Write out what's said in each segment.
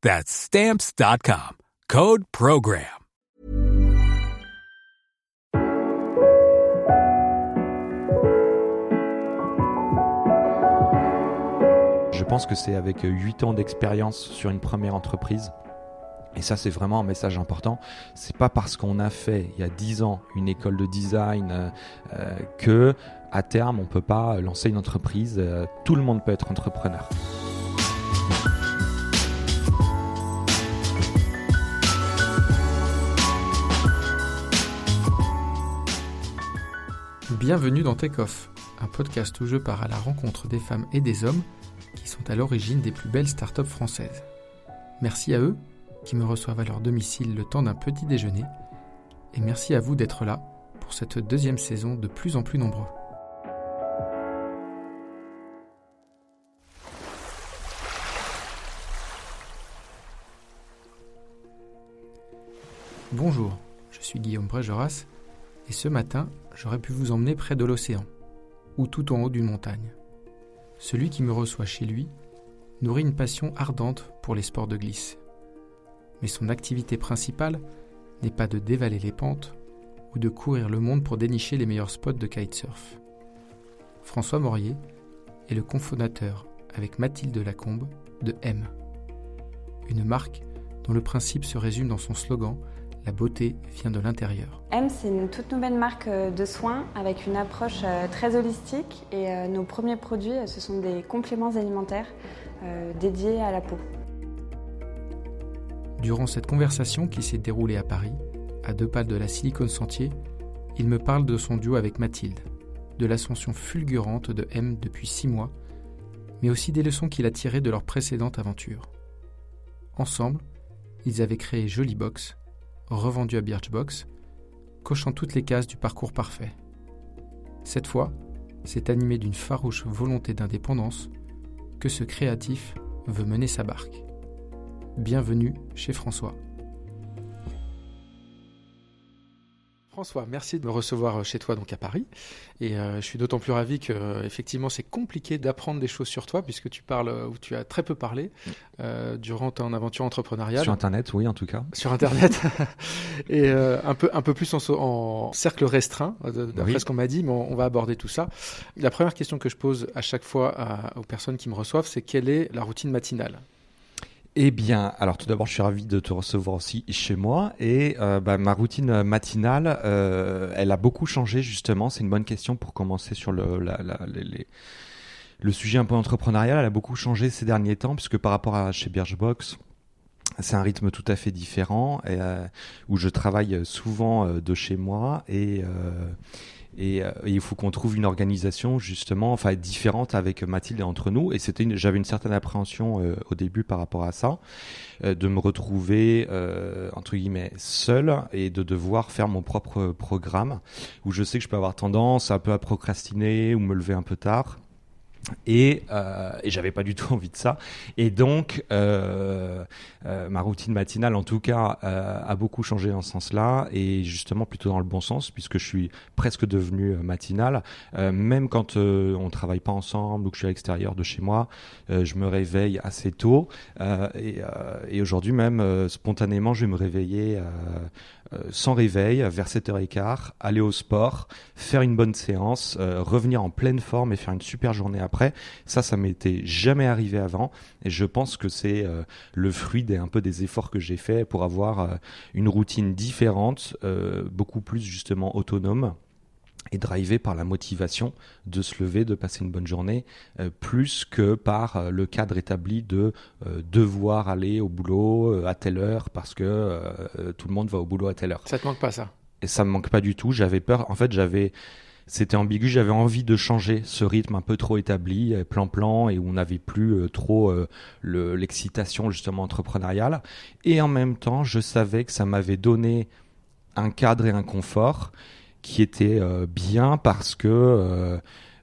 That's Stamps.com. Code PROGRAM. Je pense que c'est avec 8 ans d'expérience sur une première entreprise. Et ça, c'est vraiment un message important. C'est pas parce qu'on a fait il y a 10 ans une école de design euh, euh, que à terme on peut pas lancer une entreprise. Euh, tout le monde peut être entrepreneur. Bienvenue dans Take Off, un podcast où je pars à la rencontre des femmes et des hommes qui sont à l'origine des plus belles startups françaises. Merci à eux qui me reçoivent à leur domicile le temps d'un petit déjeuner, et merci à vous d'être là pour cette deuxième saison de plus en plus nombreux. Bonjour, je suis Guillaume Brégeras, et ce matin, j'aurais pu vous emmener près de l'océan, ou tout en haut d'une montagne. Celui qui me reçoit chez lui nourrit une passion ardente pour les sports de glisse. Mais son activité principale n'est pas de dévaler les pentes ou de courir le monde pour dénicher les meilleurs spots de kitesurf. François Morier est le cofondateur avec Mathilde Lacombe de M, une marque dont le principe se résume dans son slogan la beauté vient de l'intérieur. M, c'est une toute nouvelle marque euh, de soins avec une approche euh, très holistique et euh, nos premiers produits, ce sont des compléments alimentaires dédiés à la peau. Durant cette conversation qui s'est déroulée à Paris, à deux pas de la Silicon Sentier, il me parle de son duo avec Mathilde, de l'ascension fulgurante de M depuis six mois, mais aussi des leçons qu'il a tirées de leur précédente aventure. Ensemble, ils avaient créé Jolie Box, revendu à Birchbox, cochant toutes les cases du parcours parfait. Cette fois, c'est animé d'une farouche volonté d'indépendance que ce créatif veut mener sa barque. Bienvenue chez François. François, merci de me recevoir chez toi donc à Paris. Et euh, je suis d'autant plus ravi que euh, effectivement c'est compliqué d'apprendre des choses sur toi puisque tu parles ou tu as très peu parlé euh, durant ton aventure entrepreneuriale. Sur Internet, oui, en tout cas. Sur Internet et un peu un peu plus en, cercle restreint d'après ce qu'on m'a dit, mais on, va aborder tout ça. La première question que je pose à chaque fois aux personnes qui me reçoivent, c'est quelle est la routine matinale? Eh bien, alors tout d'abord, je suis ravi de te recevoir aussi chez moi. Et euh, bah, ma routine matinale, euh, elle a beaucoup changé justement. C'est une bonne question pour commencer sur le, le sujet un peu entrepreneurial. Elle a beaucoup changé ces derniers temps puisque par rapport à chez Birchbox, c'est un rythme tout à fait différent euh, où je travaille souvent de chez moi et euh, et, il faut qu'on trouve une organisation justement, enfin différente avec Mathilde et entre nous. Et c'était, j'avais une certaine appréhension euh, au début par rapport à ça, euh, de me retrouver entre guillemets seul et de devoir faire mon propre programme, où je sais que je peux avoir tendance un peu à procrastiner ou me lever un peu tard. Et, euh, et j'avais pas du tout envie de ça. Et donc, euh, euh, ma routine matinale, en tout cas, a beaucoup changé dans ce sens-là, et justement plutôt dans le bon sens, puisque je suis presque devenu matinal. Même quand on travaille pas ensemble ou que je suis à l'extérieur de chez moi, je me réveille assez tôt. et aujourd'hui même, spontanément, je vais me réveiller sans réveil, vers 7h15, aller au sport, faire une bonne séance, revenir en pleine forme et faire une super journée après. Ça, ça m'était jamais arrivé avant et je pense que c'est le fruit des un peu des efforts que j'ai fait pour avoir une routine différente, beaucoup plus justement autonome et drivé par la motivation de se lever, de passer une bonne journée, euh, plus que par euh, le cadre établi de euh, devoir aller au boulot à telle heure parce que tout le monde va au boulot à telle heure. Ça te manque pas ça? Et ça me manque pas du tout. J'avais peur. En fait, j'avais c'était ambigu. J'avais envie de changer ce rythme un peu trop établi, plan-plan, et où on n'avait plus trop l'excitation justement entrepreneuriale. Et en même temps, je savais que ça m'avait donné un cadre et un confort qui était euh, bien parce que euh,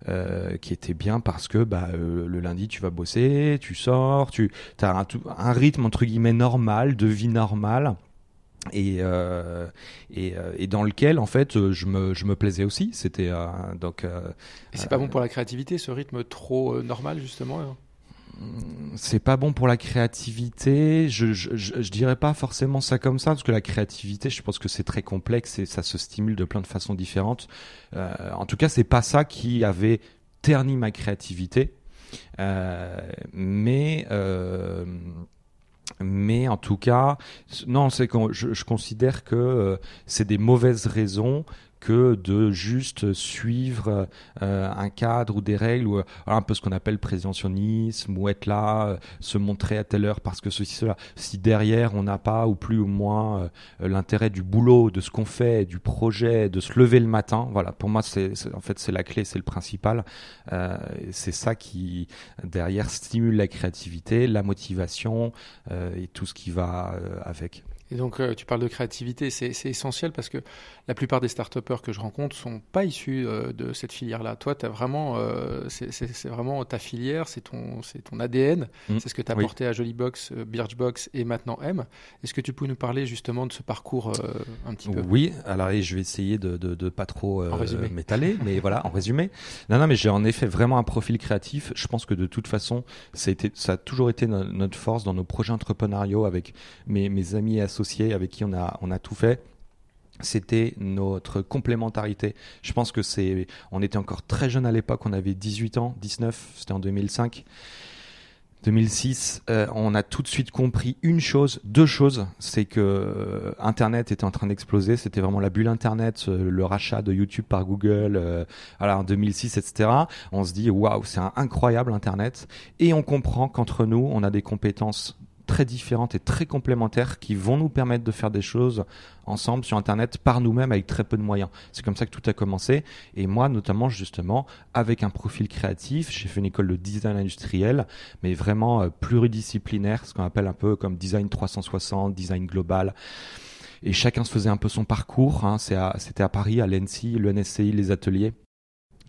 euh, qui était bien parce que bah, le lundi tu vas bosser, tu sors, tu as un, un, rythme entre guillemets normal, de vie normale. Et, et, et, dans lequel en fait je me, je me plaisais aussi c'était donc et c'est pas bon pour la créativité ce rythme trop normal justement hein? C'est pas bon pour la créativité. Je, je, dirais pas forcément ça comme ça, parce que la créativité, je pense que c'est très complexe et ça se stimule de plein de façons différentes. Euh, en tout cas, c'est pas ça qui avait terni ma créativité. Euh, mais euh, mais en tout cas, non, je, considère que c'est des mauvaises raisons que de juste suivre euh, un cadre ou des règles ou euh, un peu ce qu'on appelle préventionnisme ou être là, euh, se montrer à telle heure parce que ceci cela. Si derrière on n'a pas ou plus ou moins l'intérêt du boulot, de ce qu'on fait, du projet, de se lever le matin, voilà. Pour moi, c'est en fait c'est la clé, c'est le principal. c'est ça qui derrière stimule la créativité, la motivation et tout ce qui va avec. Et donc, euh, tu parles de créativité, c'est essentiel parce que la plupart des start que je rencontre sont pas issus euh, de cette filière-là. Toi, as vraiment, euh, c'est vraiment ta filière, c'est ton, ton ADN, mmh. c'est ce que tu as apporté à Jollybox, Birchbox et maintenant M. Est-ce que tu peux nous parler justement de ce parcours un petit peu? Oui, alors je vais essayer de ne pas trop m'étaler, mais voilà, en résumé. Non, non, mais j'ai en effet vraiment un profil créatif. Je pense que de toute façon, ça a, été, ça a toujours été notre force dans nos projets entrepreneuriaux avec mes, mes amis et associés avec qui on a, on a tout fait c'était notre complémentarité. Je pense que c'est, on était encore très jeune à l'époque, on avait 18 ans, 19, c'était en 2005. 2006, euh, on a tout de suite compris une chose, deux choses, c'est que euh, Internet était en train d'exploser, c'était vraiment la bulle Internet, euh, le rachat de YouTube par Google, alors en 2006, etc. On se dit waouh, c'est incroyable Internet, et on comprend qu'entre nous, on a des compétences très différentes et très complémentaires qui vont nous permettre de faire des choses ensemble sur Internet par nous-mêmes avec très peu de moyens. C'est comme ça que tout a commencé. Et moi, notamment, justement, avec un profil créatif, j'ai fait une école de design industriel, mais vraiment euh, pluridisciplinaire, ce qu'on appelle un peu comme design 360, design global et chacun se faisait un peu son parcours. Hein. C'était à, Paris, à l'ENSI, le NSCI, les ateliers,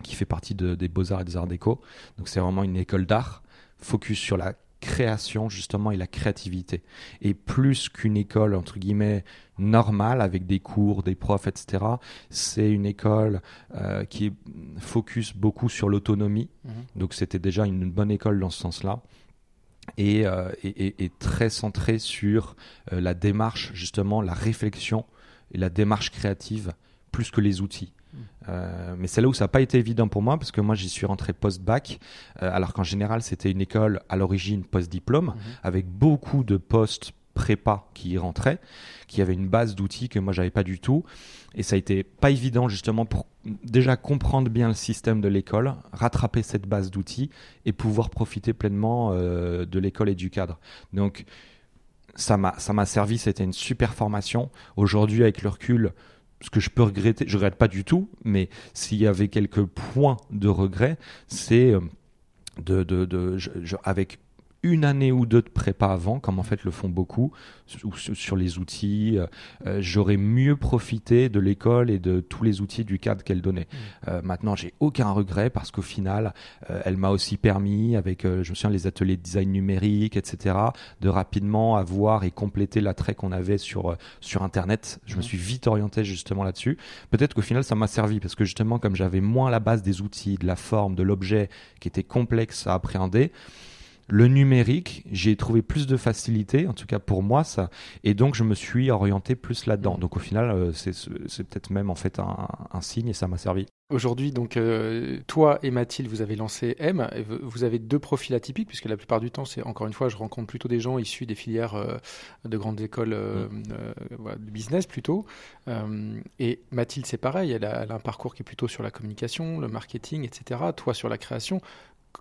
qui fait partie des beaux-arts et des arts déco. Donc c'est vraiment une école d'art, focus sur la création justement et la créativité. Et plus qu'une école entre guillemets normale avec des cours, des profs, etc. C'est une école euh, qui focus beaucoup sur l'autonomie. Mhm. Donc c'était déjà une bonne école dans ce sens-là. Et, euh, et, très centrée sur euh, la démarche, justement, la réflexion et la démarche créative, plus que les outils. Euh, mais c'est là où ça n'a pas été évident pour moi parce que moi j'y suis rentré post-bac, euh, alors qu'en général c'était une école à l'origine post-diplôme mhm. avec beaucoup de postes prépa qui y rentraient, qui avait une base d'outils que moi j'avais pas du tout. Et ça a été pas évident justement pour déjà comprendre bien le système de l'école, rattraper cette base d'outils et pouvoir profiter pleinement euh, de l'école et du cadre. Donc ça m'a ça m'a servi, c'était une super formation. Aujourd'hui avec le recul, ce que je peux regretter, je regrette pas du tout, mais s'il y avait quelques points de regret, c'est euh, de, de, de avec une année ou deux de prépa avant, comme en fait le font beaucoup, sur les outils. Euh, euh, j'aurais mieux profité de l'école et de tous les outils du cadre qu'elle donnait. Mmh. Euh, maintenant, j'ai aucun regret parce qu'au final, elle m'a aussi permis, avec, je me souviens, les ateliers de design numérique, etc., de rapidement avoir et compléter l'attrait qu'on avait sur, sur Internet. Je me mmh. suis vite orienté justement là-dessus. Peut-être qu'au final, ça m'a servi parce que justement, comme j'avais moins la base des outils, de la forme, de l'objet qui était complexe à appréhender, le numérique, j'ai trouvé plus de facilité, en tout cas pour moi, ça, et donc je me suis orienté plus là-dedans. Donc au final, euh, c'est peut-être même en fait un, signe et ça m'a servi. Aujourd'hui, donc euh, toi et Mathilde, vous avez lancé M. Vous avez deux profils atypiques puisque la plupart du temps, c'est encore une fois, je rencontre plutôt des gens issus des filières euh, de grandes écoles mm. de business plutôt. et Mathilde, c'est pareil, elle a, elle a, un parcours qui est plutôt sur la communication, le marketing, etc. Toi sur la création.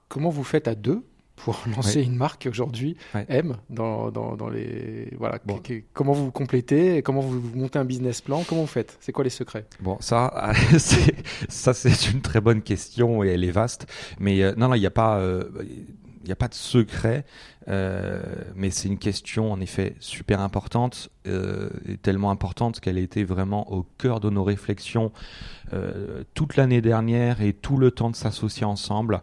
Comment vous faites à deux pour lancer une marque aujourd'hui M dans, dans, les voilà comment vous complétez comment vous montez un business plan comment vous faites c'est quoi les secrets? Bon ça c'est ça c'est une très bonne question et elle est vaste mais euh, non non il n'y a pas euh, n'y a pas de secret, euh, mais c'est une question en effet super importante, euh, et tellement importante qu'elle a été vraiment au cœur de nos réflexions euh, toute l'année dernière et tout le temps de s'associer ensemble.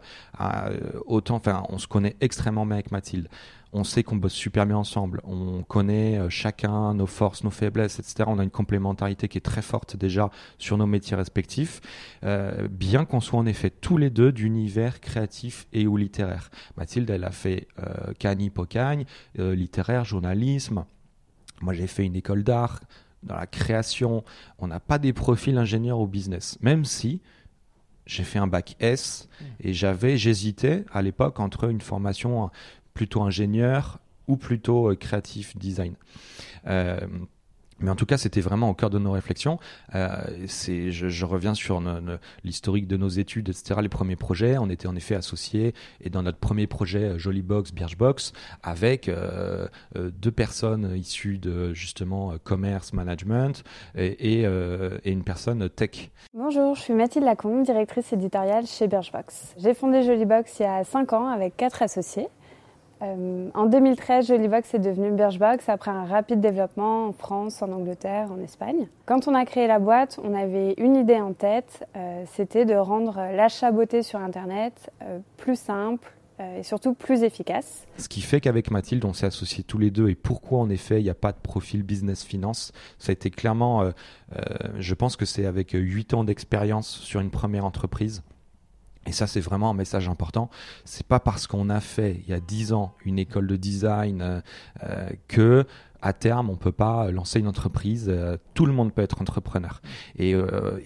Autant, enfin, on se connaît extrêmement bien avec Mathilde on sait qu'on bosse super bien ensemble, on connaît euh, chacun nos forces, nos faiblesses, etc. On a une complémentarité qui est très forte déjà sur nos métiers respectifs, euh, bien qu'on soit en effet tous les deux d'univers créatif et ou littéraire. Mathilde, elle a fait euh, Cani Pocagne, euh, littéraire, journalisme. Moi, j'ai fait une école d'art dans la création. On n'a pas des profils ingénieurs au business, même si j'ai fait un bac S et j'avais, j'hésitais à l'époque entre une formation plutôt ingénieur ou plutôt euh, créatif design. Euh, mais en tout cas, c'était vraiment au cœur de nos réflexions. Euh, je, reviens sur l'historique de nos études, etc. Les premiers projets, on était en effet associés et dans notre premier projet Jolly Box, Birchbox, avec deux personnes issues de justement commerce, management et, une personne tech. Bonjour, je suis Mathilde Lacombe, directrice éditoriale chez Birchbox. J'ai fondé Jolly Box il y a cinq ans avec quatre associés. Euh, en 2013, Jolibox est devenu Birchbox après un rapide développement en France, en Angleterre, en Espagne. Quand on a créé la boîte, on avait une idée en tête, euh, c'était de rendre l'achat beauté sur Internet euh, plus simple, et surtout plus efficace. Ce qui fait qu'avec Mathilde, on s'est associés tous les deux et pourquoi en effet il n'y a pas de profil business finance, ça a été clairement, je pense que c'est avec 8 ans d'expérience sur une première entreprise et ça, c'est vraiment un message important. C'est pas parce qu'on a fait il y a dix ans une école de design euh, euh, que à terme, on peut pas lancer une entreprise. Euh, tout le monde peut être entrepreneur. Et,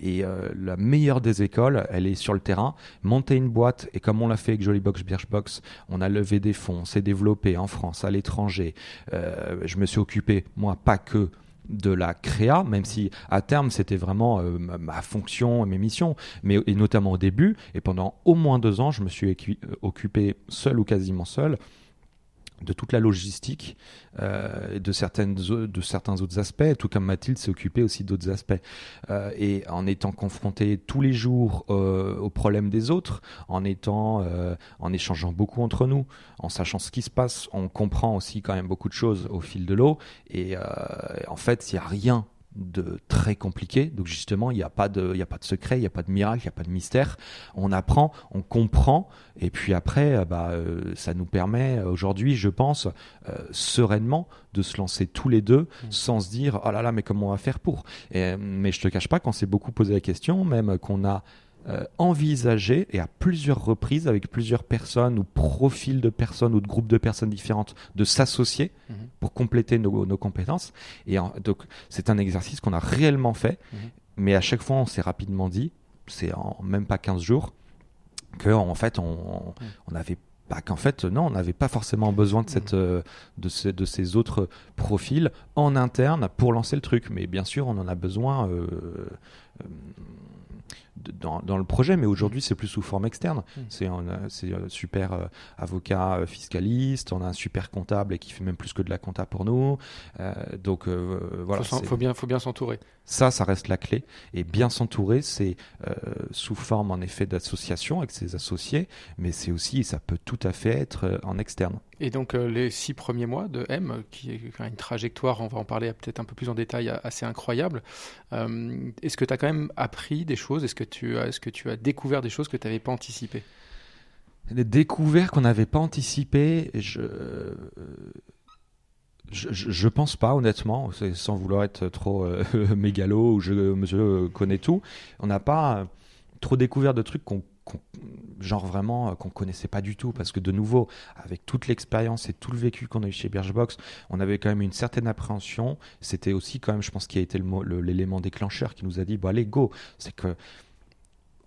et la meilleure des écoles, elle est sur le terrain. Monter une boîte, et comme on l'a fait avec Jollybox Birchbox, on a levé des fonds, s'est développé en France, à l'étranger. je me suis occupé, moi, pas que de la créa, même si à terme c'était vraiment euh, ma fonction et mes missions, mais et notamment au début et pendant au moins deux ans, je me suis euh, occupé seul ou quasiment seul de toute la logistique, euh, de, certaines, de certains autres aspects, tout comme Mathilde s'est occupée aussi d'autres aspects. Euh, et en étant confronté tous les jours euh, aux problèmes des autres, en étant, euh, en échangeant beaucoup entre nous, en sachant ce qui se passe, on comprend aussi quand même beaucoup de choses au fil de l'eau. Et en fait, il n'y a rien de très compliqué. Donc justement, il n'y a pas de, il a pas de secret, il n'y a pas de miracle, il n'y a pas de mystère. On apprend, on comprend, et puis après, euh, bah, euh, ça nous permet aujourd'hui, je pense, euh, sereinement de se lancer tous les deux, mmh. sans se dire, oh là là, mais comment on va faire pour? mais je te cache pas, quand c'est beaucoup posé la question, même qu'on a euh, envisager, et à plusieurs reprises, avec plusieurs personnes ou profils de personnes ou de groupes de personnes différentes, de s'associer mhm. pour compléter nos, nos compétences. Et donc, c'est un exercice qu'on a réellement fait, mhm. mais à chaque fois, on s'est rapidement dit, c'est en même pas 15 jours, que en fait, on, on avait pas qu'en fait non on n'avait pas forcément besoin de cette mhm. euh, de, ces, de ces autres profils en interne pour lancer le truc mais bien sûr on en a besoin euh, dans, le projet, mais aujourd'hui c'est plus sous forme externe. Hmm. C'est un, un super euh, avocat euh, fiscaliste, on a un super comptable et qui fait même plus que de la compta pour nous. Euh, donc voilà. Faut, faut bien, faut bien s'entourer. Ça, ça reste la clé. Et bien s'entourer, c'est sous forme en effet d'association avec ses associés, mais c'est aussi, ça peut tout à fait être en externe. Et donc les six premiers mois de M, qui est une trajectoire, on va en parler peut-être un peu plus en détail, assez incroyable. Est-ce que tu as quand même appris des choses? Est-ce que tu as, est-ce que tu as découvert des choses que tu n'avais pas anticipées? Des découvertes qu'on n'avait pas anticipées, je, je, je, pense pas honnêtement, sans vouloir être trop euh, mégalo ou je, monsieur connais tout. On n'a pas trop découvert de trucs qu'on genre vraiment qu'on connaissait pas du tout parce que de nouveau avec toute l'expérience et tout le vécu qu'on a eu chez Birchbox on avait quand même une certaine appréhension c'était aussi quand même je pense qui a été l'élément déclencheur qui nous a dit bon allez go c'est que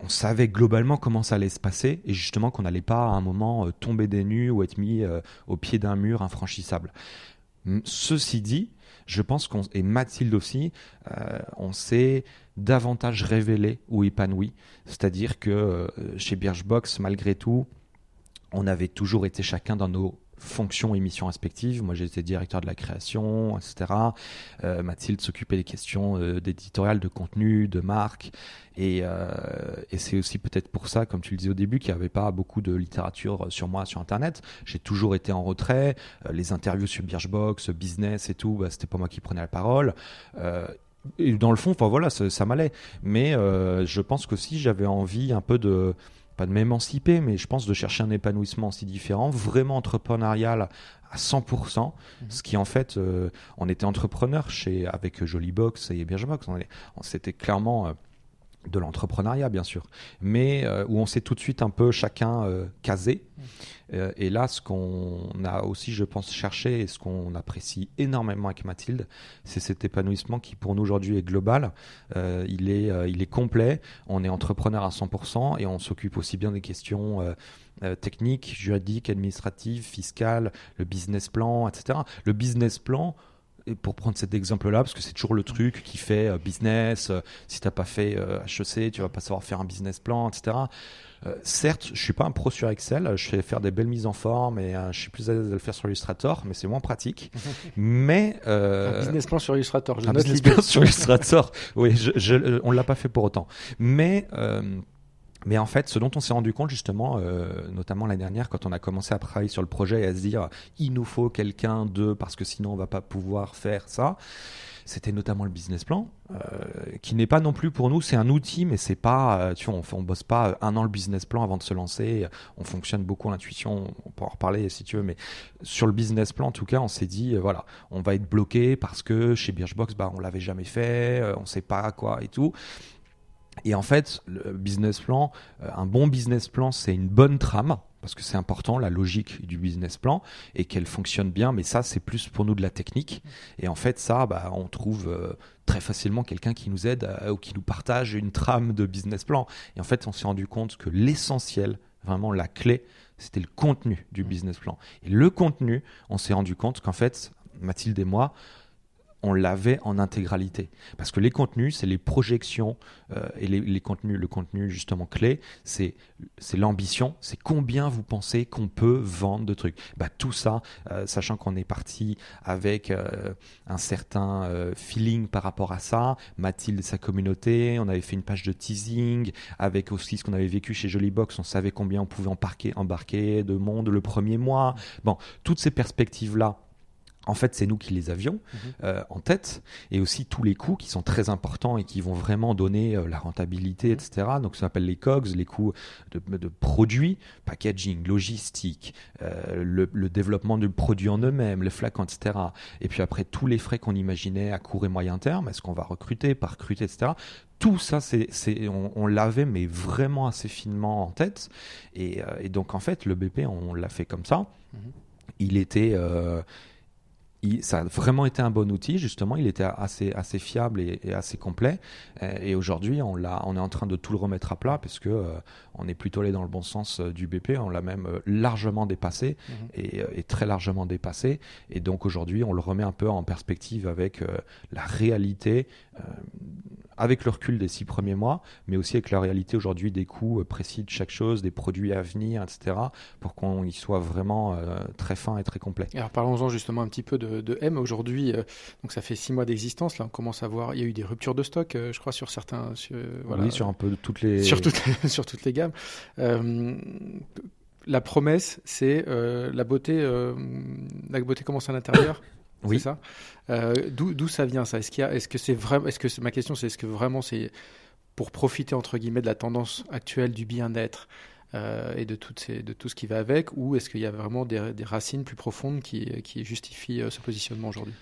on savait globalement comment ça allait se passer et justement qu'on n'allait pas à un moment euh, tomber des nues ou être mis euh, au pied d'un mur infranchissable. Ceci dit, je pense qu'on et Mathilde aussi, euh, on s'est davantage révélé ou épanoui. C'est-à-dire que chez Birchbox, malgré tout, on avait toujours été chacun dans nos fonctions et missions respectives. Moi, j'étais directeur de la création, etc. Euh, Mathilde s'occupait des questions euh, d'éditorial, de contenu, de marque. Et, euh, et c'est aussi peut-être pour ça, comme tu le disais au début, qu'il n'y avait pas beaucoup de littérature sur moi sur Internet. J'ai toujours été en retrait. les interviews sur Birchbox, business et tout, bah, c'était pas moi qui prenais la parole. et dans le fond, enfin voilà, ça, ça m'allait. Mais je pense qu'aussi j'avais envie un peu de pas de m'émanciper, mais je pense de chercher un épanouissement aussi différent, vraiment entrepreneurial à 100%, mhm. ce qui en fait, euh, on était entrepreneur chez avec Jolibox et Birchbox, on c'était clairement euh, de l'entrepreneuriat bien sûr, mais euh, où on s'est tout de suite un peu chacun euh, casé. Euh, et là, ce qu'on a aussi, je pense, cherché et ce qu'on apprécie énormément avec Mathilde, c'est cet épanouissement qui pour nous aujourd'hui est global. il, est, il est complet. On est entrepreneur à 100% et on s'occupe aussi bien des questions techniques, juridiques, administratives, fiscales, le business plan, etc. Le business plan, pour prendre cet exemple-là, parce que c'est toujours le truc qui fait euh, business, euh, si t'as pas fait HEC, euh, tu vas pas savoir faire un business plan, etc. certes, je suis pas un pro sur Excel, je sais faire des belles mises en forme et je suis plus à l'aise de le faire sur Illustrator, mais c'est moins pratique. mais un business plan sur Illustrator, je un business plan sur Illustrator, oui, je, je, on l'a pas fait pour autant. Mais mais en fait, ce dont on s'est rendu compte justement, euh, notamment l'année dernière, quand on a commencé à travailler sur le projet et à se dire il nous faut quelqu'un de parce que sinon on va pas pouvoir faire ça, c'était notamment le business plan, euh, qui n'est pas non plus pour nous, c'est un outil, mais c'est pas, euh, tu vois, on, on bosse pas un an le business plan avant de se lancer. On fonctionne beaucoup l'intuition. On peut en reparler si tu veux, mais sur le business plan, en tout cas, on s'est dit, voilà, on va être bloqué parce que chez Birchbox, bah, on l'avait jamais fait, on sait pas quoi et tout. Et en fait, le business plan, euh, un bon business plan, c'est une bonne trame parce que c'est important la logique du business plan et qu'elle fonctionne bien mais ça c'est plus pour nous de la technique. Et en fait ça bah, on trouve euh, très facilement quelqu'un qui nous aide euh, ou qui nous partage une trame de business plan. Et en fait on s'est rendu compte que l'essentiel vraiment la clé c'était le contenu du business plan. Et le contenu on s'est rendu compte qu'en fait Mathilde et moi on l'avait en intégralité. Parce que les contenus, c'est les projections euh, et les, contenus, le contenu justement clé, c'est l'ambition, c'est combien vous pensez qu'on peut vendre de trucs. Bah, tout ça, euh, sachant qu'on est parti avec euh, un certain feeling par rapport à ça, Mathilde sa communauté, on avait fait une page de teasing, avec aussi ce qu'on avait vécu chez Jollybox, on savait combien on pouvait embarquer, embarquer de monde le premier mois. Bon, toutes ces perspectives-là, en fait, c'est nous qui les avions mhm. euh, en tête, et aussi tous les coûts qui sont très importants et qui vont vraiment donner euh, la rentabilité, mhm. etc. Donc, ça s'appelle les COGS, les coûts de, produits, packaging, logistique, euh, le, développement du produit en eux-mêmes, le flacon, etc. Et puis après, tous les frais qu'on imaginait à court et moyen terme, est-ce qu'on va recruter, pas recruter, etc tout ça, c'est, on, l'avait, mais vraiment assez finement en tête. Et, donc, en fait, le BP, on l'a fait comme ça. Mhm. Il était, ça a vraiment été un bon outil, justement. Il était assez, assez fiable et, assez complet. Euh, et, aujourd'hui, on, l'a, on est en train de tout le remettre à plat parce que euh, on est plutôt allé dans le bon sens euh, du BP. On l'a même largement dépassé mhm. et, très largement dépassé. Et donc aujourd'hui, on le remet un peu en perspective avec la réalité avec le recul des six premiers mois, mais aussi avec la réalité aujourd'hui des coûts précis de chaque chose, des produits à venir, etc., pour qu'on y soit vraiment très fin et très complet. Alors parlons-en justement un petit peu de de, M aujourd'hui. Euh, donc ça fait six mois d'existence. Là, on commence à voir. Il y a eu des ruptures de stock, euh, je crois, sur certains. Sur, voilà, oui, sur un peu toutes les. Sur toutes les, sur toutes les gammes. Euh, la promesse, c'est la beauté. la beauté commence à l'intérieur. Oui. C'est ça. D'où ça vient ça? Est-ce qu'il est-ce que c'est vraiment Est-ce que ma question c'est est-ce que vraiment c'est pour profiter entre guillemets de la tendance actuelle du bien-être euh, et de, ces, de, tout ce qui va avec Ou est-ce qu'il y a vraiment des, racines plus profondes qui, qui justifient euh, ce positionnement aujourd'hui?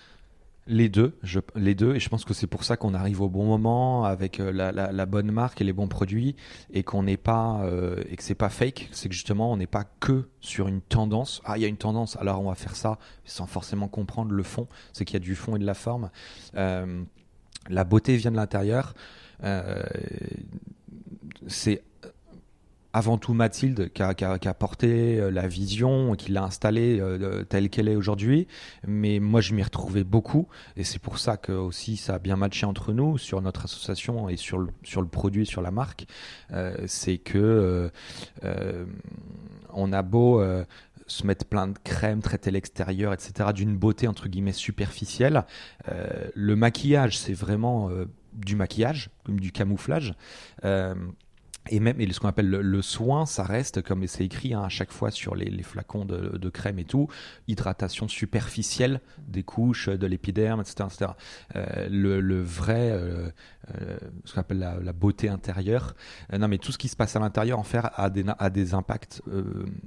Les deux, et je pense que c'est pour ça qu'on arrive au bon moment avec euh, la, bonne marque et les bons produits, et qu'on n'est pas euh, et que c'est pas fake, c'est que justement on n'est pas que sur une tendance. Ah, il y a une tendance, alors on va faire ça, sans forcément comprendre le fond. C'est qu'il y a du fond et de la forme. Euh, la beauté vient de l'intérieur. C'est avant tout Mathilde qui a, qui, porté euh, la vision, qui l'a installée euh, telle qu'elle est aujourd'hui. Mais moi, je m'y retrouvais beaucoup. Et c'est pour ça que aussi ça a bien matché entre nous sur notre association et sur le, sur le produit, sur la marque. Euh, c'est que on a beau se mettre plein de crème, traiter l'extérieur, etc., d'une beauté entre guillemets superficielle. le maquillage, c'est vraiment du maquillage, comme du camouflage. Et même et ce qu'on appelle le, soin, ça reste, comme c'est écrit hein, à chaque fois sur les, flacons de, crème et tout, hydratation superficielle des couches, de l'épiderme, etc. Euh, le, vrai, euh, euh, ce qu'on appelle la, beauté intérieure, non mais tout ce qui se passe à l'intérieur en fait a des, impacts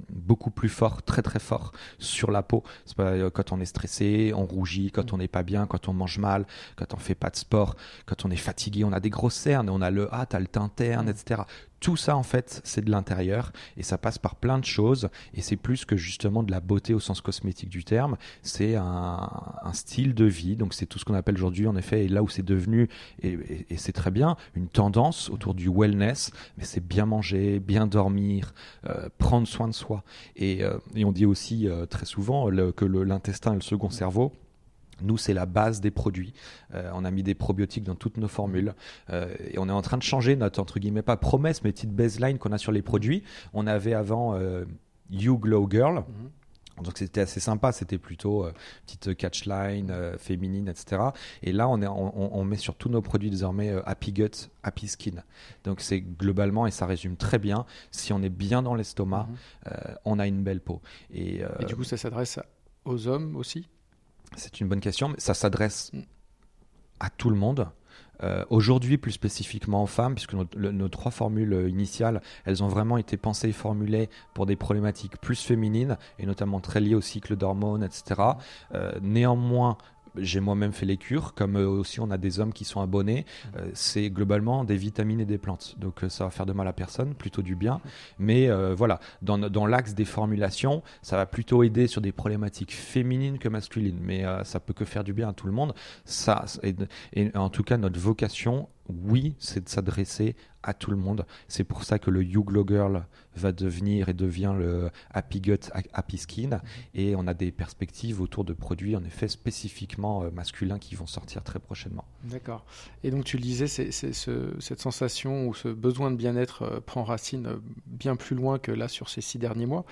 beaucoup plus forts, très très forts sur la peau. Pas, quand on est stressé, on rougit, quand on n'est pas bien, quand on mange mal, quand on fait pas de sport, quand on est fatigué, on a des grosses cernes, on a le ah t'as le teint terne, etc tout ça en fait c'est de l'intérieur et ça passe par plein de choses et c'est plus que justement de la beauté au sens cosmétique du terme. C'est un, style de vie. Donc c'est tout ce qu'on appelle aujourd'hui en effet et là où c'est devenu et, c'est très bien une tendance autour du wellness. Mais c'est bien manger bien dormir euh, prendre soin de soi. Et, euh, on dit aussi euh, très souvent que l'intestin est le second cerveau nous, c'est la base des produits. Euh, on a mis des probiotiques dans toutes nos formules euh, et on est en train de changer notre entre guillemets pas promesse, mais petite baseline qu'on a sur les produits. On avait avant euh, You Glow Girl. Mm -hmm. Donc c'était assez sympa, c'était plutôt euh, petite catchline euh, féminine, etc. Et là, on, est, on, on, met sur tous nos produits désormais euh, Happy Gut, Happy Skin. Donc c'est globalement, et ça résume très bien, si on est bien dans l'estomac, mm -hmm. on a une belle peau. Et, et du coup, ça s'adresse aux hommes aussi? C'est une bonne question, mais ça s'adresse à tout le monde. Euh, Aujourd'hui, plus spécifiquement aux femmes, puisque nos, le, nos, trois formules initiales, elles ont vraiment été pensées et formulées pour des problématiques plus féminines, et notamment très liées au cycle d'hormones, etc. Euh, néanmoins, j'ai moi-même fait les cures, comme euh, aussi on a des hommes qui sont abonnés. Euh, c'est globalement des vitamines et des plantes. Donc euh, ça va faire de mal à personne, plutôt du bien. Mais voilà, dans, dans l'axe des formulations, ça va plutôt aider sur des problématiques féminines que masculines. Mais ça peut que faire du bien à tout le monde. Ça, et, et en tout cas, notre vocation, oui, c'est de s'adresser à tout le monde. C'est pour ça que le You Glow Girl va devenir et devient le Happy Gut, Happy Skin. Et on a des perspectives autour de produits, en effet, spécifiquement masculins qui vont sortir très prochainement. D'accord. Et donc, tu le disais, c'est, c'est ce, cette sensation ou ce besoin de bien-être euh, prend racine bien plus loin que là sur ces six derniers mois.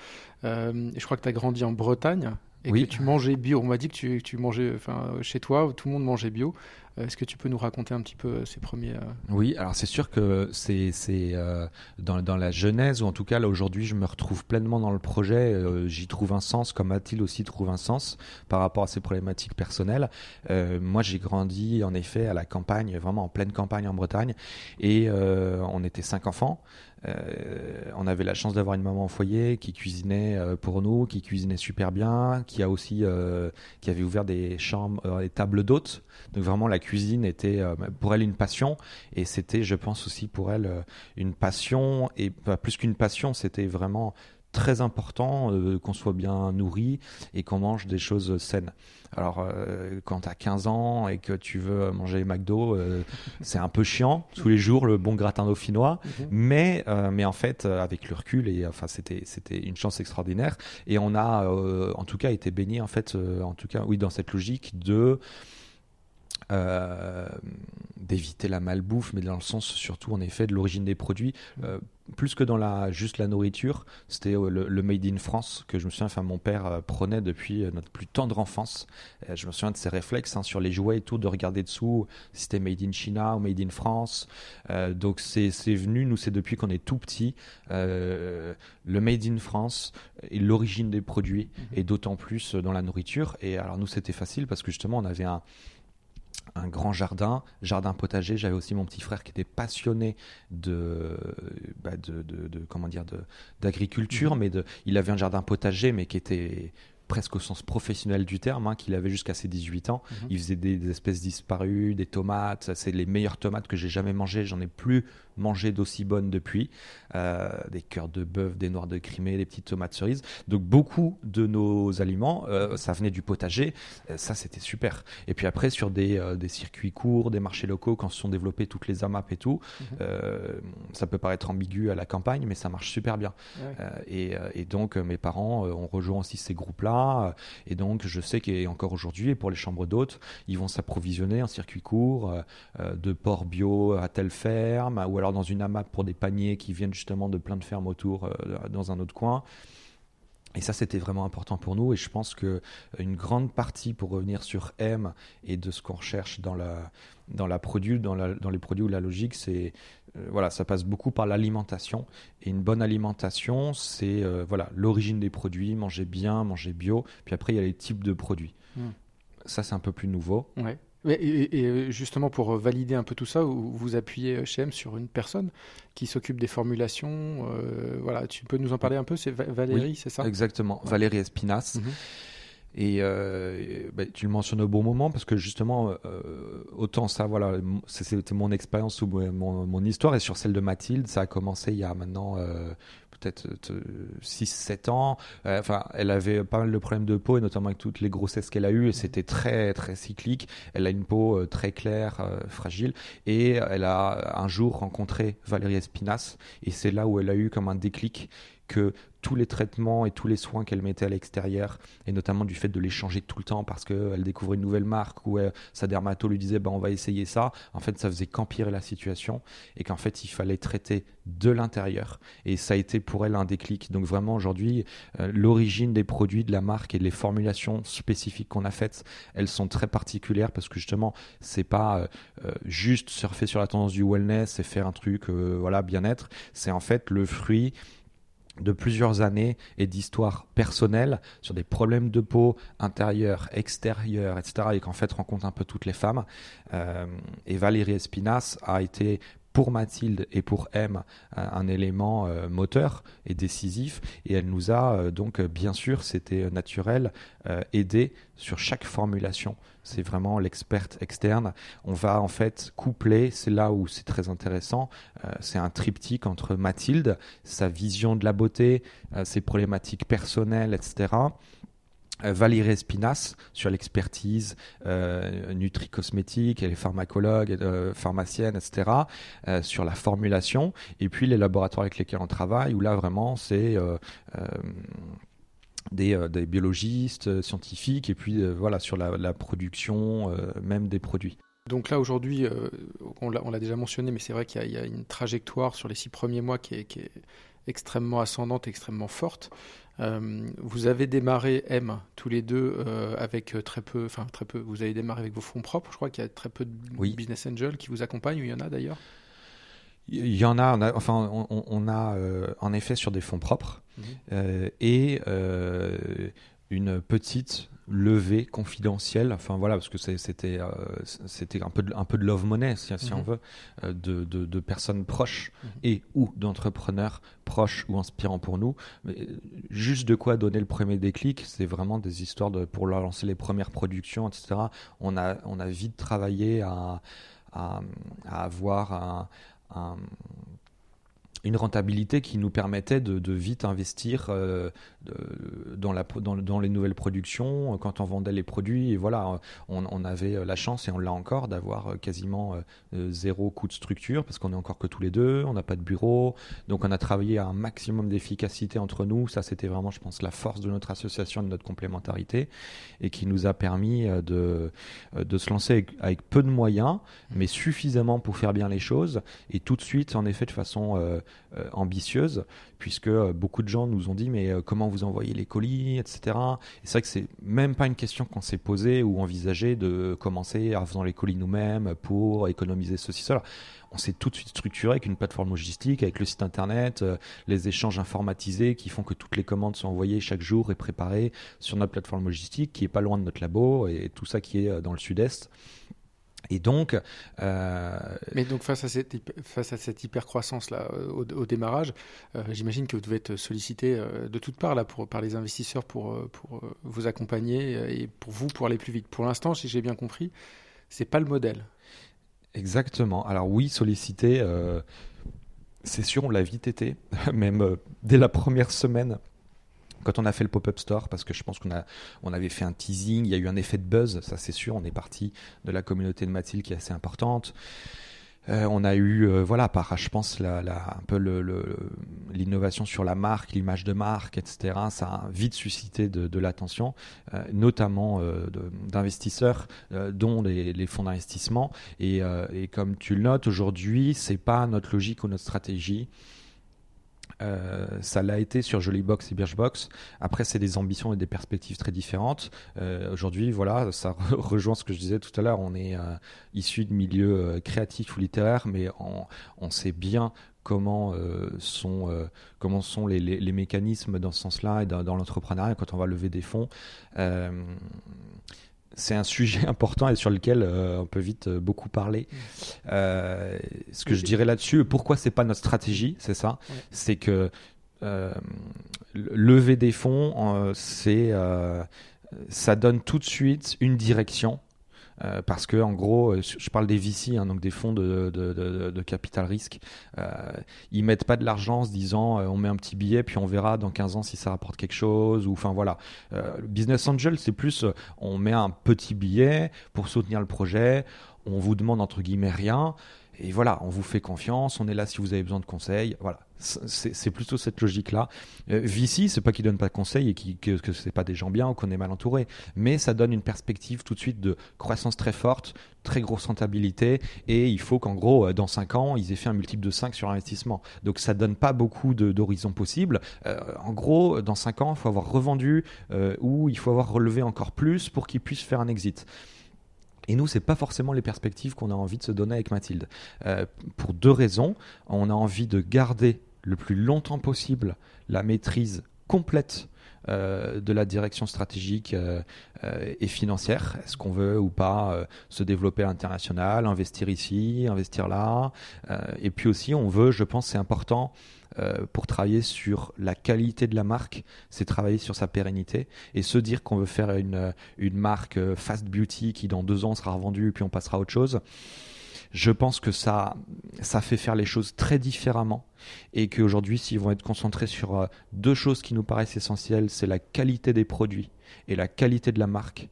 Euh, je crois que tu as grandi en Bretagne et oui. que tu mangeais bio. On m'a dit que tu, tu mangeais, enfin, chez toi, tout le monde mangeait bio. Euh, est-ce que tu peux nous raconter un petit peu ces premiers... Euh... Oui, alors c'est sûr que c'est euh, dans, dans, la genèse, ou en tout cas là aujourd'hui je me retrouve pleinement dans le projet, euh, j'y trouve un sens, comme Mathilde aussi trouve un sens par rapport à ses problématiques personnelles. Euh, moi j'ai grandi en effet à la campagne, vraiment en pleine campagne en Bretagne, et euh, on était cinq enfants. Euh, on avait la chance d'avoir une maman au foyer qui cuisinait euh, pour nous, qui cuisinait super bien, qui a aussi euh, qui avait ouvert des chambres, des tables d'hôtes. Donc vraiment la cuisine était pour elle une passion et c'était, je pense aussi pour elle une passion et plus qu'une passion, c'était vraiment très important euh, qu'on soit bien nourri et qu'on mange des choses saines. Alors, euh, quand tu as 15 ans et que tu veux manger McDo, euh, c'est un peu chiant tous les jours le bon gratin dauphinois, mm -hmm. mais mais en fait avec le recul et enfin c'était une chance extraordinaire et on a en tout cas été béni en fait en tout cas oui dans cette logique de d'éviter la malbouffe, mais dans le sens surtout en effet de l'origine des produits, plus que dans la juste la nourriture, c'était euh, le, le, made in France que je me souviens, enfin mon père euh, prenait depuis notre plus tendre enfance. Je me souviens de ses réflexes hein, sur les jouets et tout, de regarder dessous si c'était made in China ou made in France. Euh, donc c'est venu, nous c'est depuis qu'on est tout petit, le made in France et l'origine des produits, mmh. et d'autant plus dans la nourriture. Et alors nous c'était facile parce que justement on avait un un grand jardin, jardin potager. J'avais aussi mon petit frère qui était passionné de, bah de, de, de comment dire, d'agriculture, mais de, il avait un jardin potager, mais qui était presque au sens professionnel du terme, hein, qu'il avait jusqu'à ses 18 ans. Mhm. Il faisait des, des espèces disparues, des tomates. C'est les meilleures tomates que j'ai jamais mangées. J'en ai plus mangé d'aussi bonnes depuis. Euh, des cœurs de bœuf, des noix de Crimée, des petites tomates cerises. Donc beaucoup de nos aliments, euh, ça venait du potager. Euh, ça, c'était super. Et puis après, sur des, des circuits courts, des marchés locaux, quand se sont développés toutes les AMAP et tout, Mhm. ça peut paraître ambigu à la campagne, mais ça marche super bien. Ouais. Euh, et, et donc, mes parents ont rejoint aussi ces groupes-là. Et donc, je sais qu'encore aujourd'hui, et pour les chambres d'hôtes, ils vont s'approvisionner en circuit court de porc bio à telle ferme, ou alors dans une AMAP pour des paniers qui viennent justement de plein de fermes autour euh, dans un autre coin. Et ça, c'était vraiment important pour nous. Et je pense que une grande partie, pour revenir sur M et de ce qu'on recherche dans la, dans la produit, dans, la- dans les produits ou la logique, c'est euh, voilà, ça passe beaucoup par l'alimentation. Et une bonne alimentation, c'est euh, voilà l'origine des produits, manger bien, manger bio. Puis après, il y a les types de produits. Hmm. Ça, c'est un peu plus nouveau. Ouais. Et, et, euh, justement, pour euh, valider un peu tout ça, vous appuyez euh, chez M sur une personne qui s'occupe des formulations. euh, voilà, tu peux nous en parler un peu? C'est Va- Valérie, c'est ça? Exactement. Valérie Espinas. Mhm. Et euh, bah, tu le mentionnes au bon moment parce que justement, euh, autant ça, voilà, c'était mon expérience ou mon, mon histoire et sur celle de Mathilde, ça a commencé il y a maintenant peut-être 6-7 ans. Euh, Enfin, elle avait pas mal de problèmes de peau et notamment avec toutes les grossesses qu'elle a eues et c'était très très cyclique. Elle a une peau euh, très claire, euh, fragile et elle a un jour rencontré Valérie Espinas et c'est là où elle a eu comme un déclic que tous les traitements et tous les soins qu'elle mettait à l'extérieur, et notamment du fait de les changer tout le temps parce qu'elle découvrait une nouvelle marque ou euh, sa dermato lui disait bah, on va essayer ça, en fait ça faisait qu'empirer la situation et qu'en fait il fallait traiter de l'intérieur. Et ça a été pour elle un déclic. Donc vraiment aujourd'hui, euh, l'origine des produits de la marque et les formulations spécifiques qu'on a faites, elles sont très particulières parce que justement c'est pas euh, juste surfer sur la tendance du wellness et faire un truc voilà bien-être, c'est en fait le fruit de plusieurs années et d'histoires personnelles sur des problèmes de peau intérieure, extérieure, etc. et qu'en fait rencontre un peu toutes les femmes. Euh, et Valérie Espinas a été pour Mathilde et pour M un, un élément euh, moteur et décisif. Et elle nous a euh, donc euh, bien sûr c'était naturel euh, aidé sur chaque formulation. C'est vraiment l'experte externe. On va en fait coupler. C'est là où c'est très intéressant. Euh, c'est un triptyque entre Mathilde sa vision de la beauté euh, ses problématiques personnelles etc euh, Valérie Espinas sur l'expertise euh, nutri-cosmétique, elle est pharmacologue, euh, pharmacienne, etc. euh, sur la formulation, et puis les laboratoires avec lesquels on travaille, où là vraiment c'est euh, euh, des, euh, biologistes, euh, scientifiques, et puis euh, voilà sur la, production euh, même des produits. Donc là, aujourd'hui, euh, on l'a déjà mentionné, mais c'est vrai qu'il y, a- une trajectoire sur les six premiers mois qui qui est extrêmement ascendante, extrêmement forte. Euh, vous avez démarré M tous les deux euh, avec très peu, enfin très peu. Vous avez démarré avec vos fonds propres. Je crois qu'il y a très peu de Oui. business angels qui vous accompagnent. ou Il y en a d'ailleurs? Il y en a, on a enfin, on, a euh, en effet sur des fonds propres Mhm. euh, et euh, une petite levée confidentielle. Enfin voilà, parce que c'était euh, c'était un peu de, un peu de love money, si, si on Mhm. veut, euh, de, de, de personnes proches Mhm. et ou d'entrepreneurs proches ou inspirants pour nous. Mais, euh, juste de quoi donner le premier déclic, c'est vraiment des histoires de pour lancer les premières productions, etc. On a on a vite travaillé à à, à avoir un, un- une rentabilité qui nous permettait de, de vite investir euh, dans, les nouvelles productions, quand on vendait les produits. Et voilà, on, avait la chance, et on l'a encore, d'avoir euh, quasiment euh, euh, zéro coût de structure, parce qu'on est encore que tous les deux, on n'a pas de bureau. Donc on a travaillé à un maximum d'efficacité entre nous. Ça, c'était vraiment, je pense, la force de notre association, de notre complémentarité, et qui nous a permis de, de se lancer avec, peu de moyens, mais suffisamment pour faire bien les choses, et tout de suite, en effet, de façon ambitieuse, puisque beaucoup de gens nous ont dit mais comment vous envoyez les colis, etc. Et c'est vrai que c'est même pas une question qu'on s'est posée ou envisagée de commencer en faisant les colis nous-mêmes pour économiser ceci, cela. On s'est tout de suite structuré avec une plateforme logistique, avec le site internet, euh, les échanges informatisés qui font que toutes les commandes sont envoyées chaque jour et préparées sur notre plateforme logistique qui est pas loin de notre labo et tout ça qui est euh, dans le sud-est. Et donc, euh, mais donc face à cette face à cette hyper croissance là au, démarrage, euh, j'imagine que vous devez être sollicité euh, de toutes parts là pour par les investisseurs pour pour vous accompagner et pour vous pour aller plus vite. Pour l'instant, si j'ai bien compris, c'est pas le modèle. Exactement. Alors oui, sollicité, c'est sûr, on l'a vite été, même dès la première semaine quand on a fait le pop-up store, parce que je pense qu'on a, on avait fait un teasing, il y a eu un effet de buzz, ça c'est sûr, on est parti de la communauté de Mathilde qui est assez importante. Euh, on a eu, euh, voilà, par, je pense, un peu l'innovation sur la marque, l'image de marque, etc. Ça a vite suscité de, l'attention, euh, notamment d'investisseurs, dont les, les fonds d'investissement. Et, et, comme tu le notes, aujourd'hui, c'est pas notre logique ou notre stratégie euh, ça l'a été sur Jollybox et Birchbox. Après, c'est des ambitions et des perspectives très différentes. Euh, aujourd'hui, voilà, ça rejoint ce que je disais tout à l'heure. On est euh, issu de milieux créatifs ou littéraires, mais on, sait bien comment sont les, mécanismes dans ce sens-là et dans l'entrepreneuriat quand on va lever des fonds c'est un sujet important et sur lequel euh, on peut vite euh, beaucoup parler. Mm. Euh, ce que je dirais là-dessus, pourquoi c'est pas notre stratégie, c'est ça, c'est que lever des fonds, c'est ça donne tout de suite une direction euh, parce que en gros, euh, je parle des VC, hein, donc des fonds de, capital risque, euh, ils mettent pas de l'argent en se disant on met un petit billet puis on verra dans 15 ans si ça rapporte quelque chose ou enfin voilà. business angel, c'est plus on met un petit billet pour soutenir le projet, on vous demande entre guillemets rien et voilà, on vous fait confiance, on est là si vous avez besoin de conseils. Voilà, c'est plutôt cette logique-là. Euh, VC, c'est pas qu'ils donnent pas de conseils et qui, que, que c'est pas des gens bien ou qu'on est mal entouré, mais ça donne une perspective tout de suite de croissance très forte, très grosse rentabilité, et il faut qu'en gros, euh, dans 5 ans, ils aient fait un multiple de 5 sur investissement. Donc ça donne pas beaucoup d'horizons possibles. Euh, en gros, dans 5 ans, il faut avoir revendu ou il faut avoir relevé encore plus pour qu'ils puissent faire un exit. Et nous, c'est pas forcément les perspectives qu'on a envie de se donner avec Mathilde. Euh, pour deux raisons. On a envie de garder le plus longtemps possible la maîtrise complète euh, de la direction stratégique euh, et financière. Est-ce qu'on veut ou pas se développer à l'international, investir ici, investir là Et puis aussi, on veut, je pense, c'est important euh, pour travailler sur la qualité de la marque, c'est travailler sur sa pérennité et se dire qu'on veut faire une, euh, une marque euh, fast beauty qui dans deux ans sera revendue puis on passera à autre chose. Je pense que ça, ça fait faire les choses très différemment et qu'aujourd'hui, s'ils vont être concentrés sur deux choses qui nous paraissent essentielles, c'est la qualité des produits et la qualité de la marque,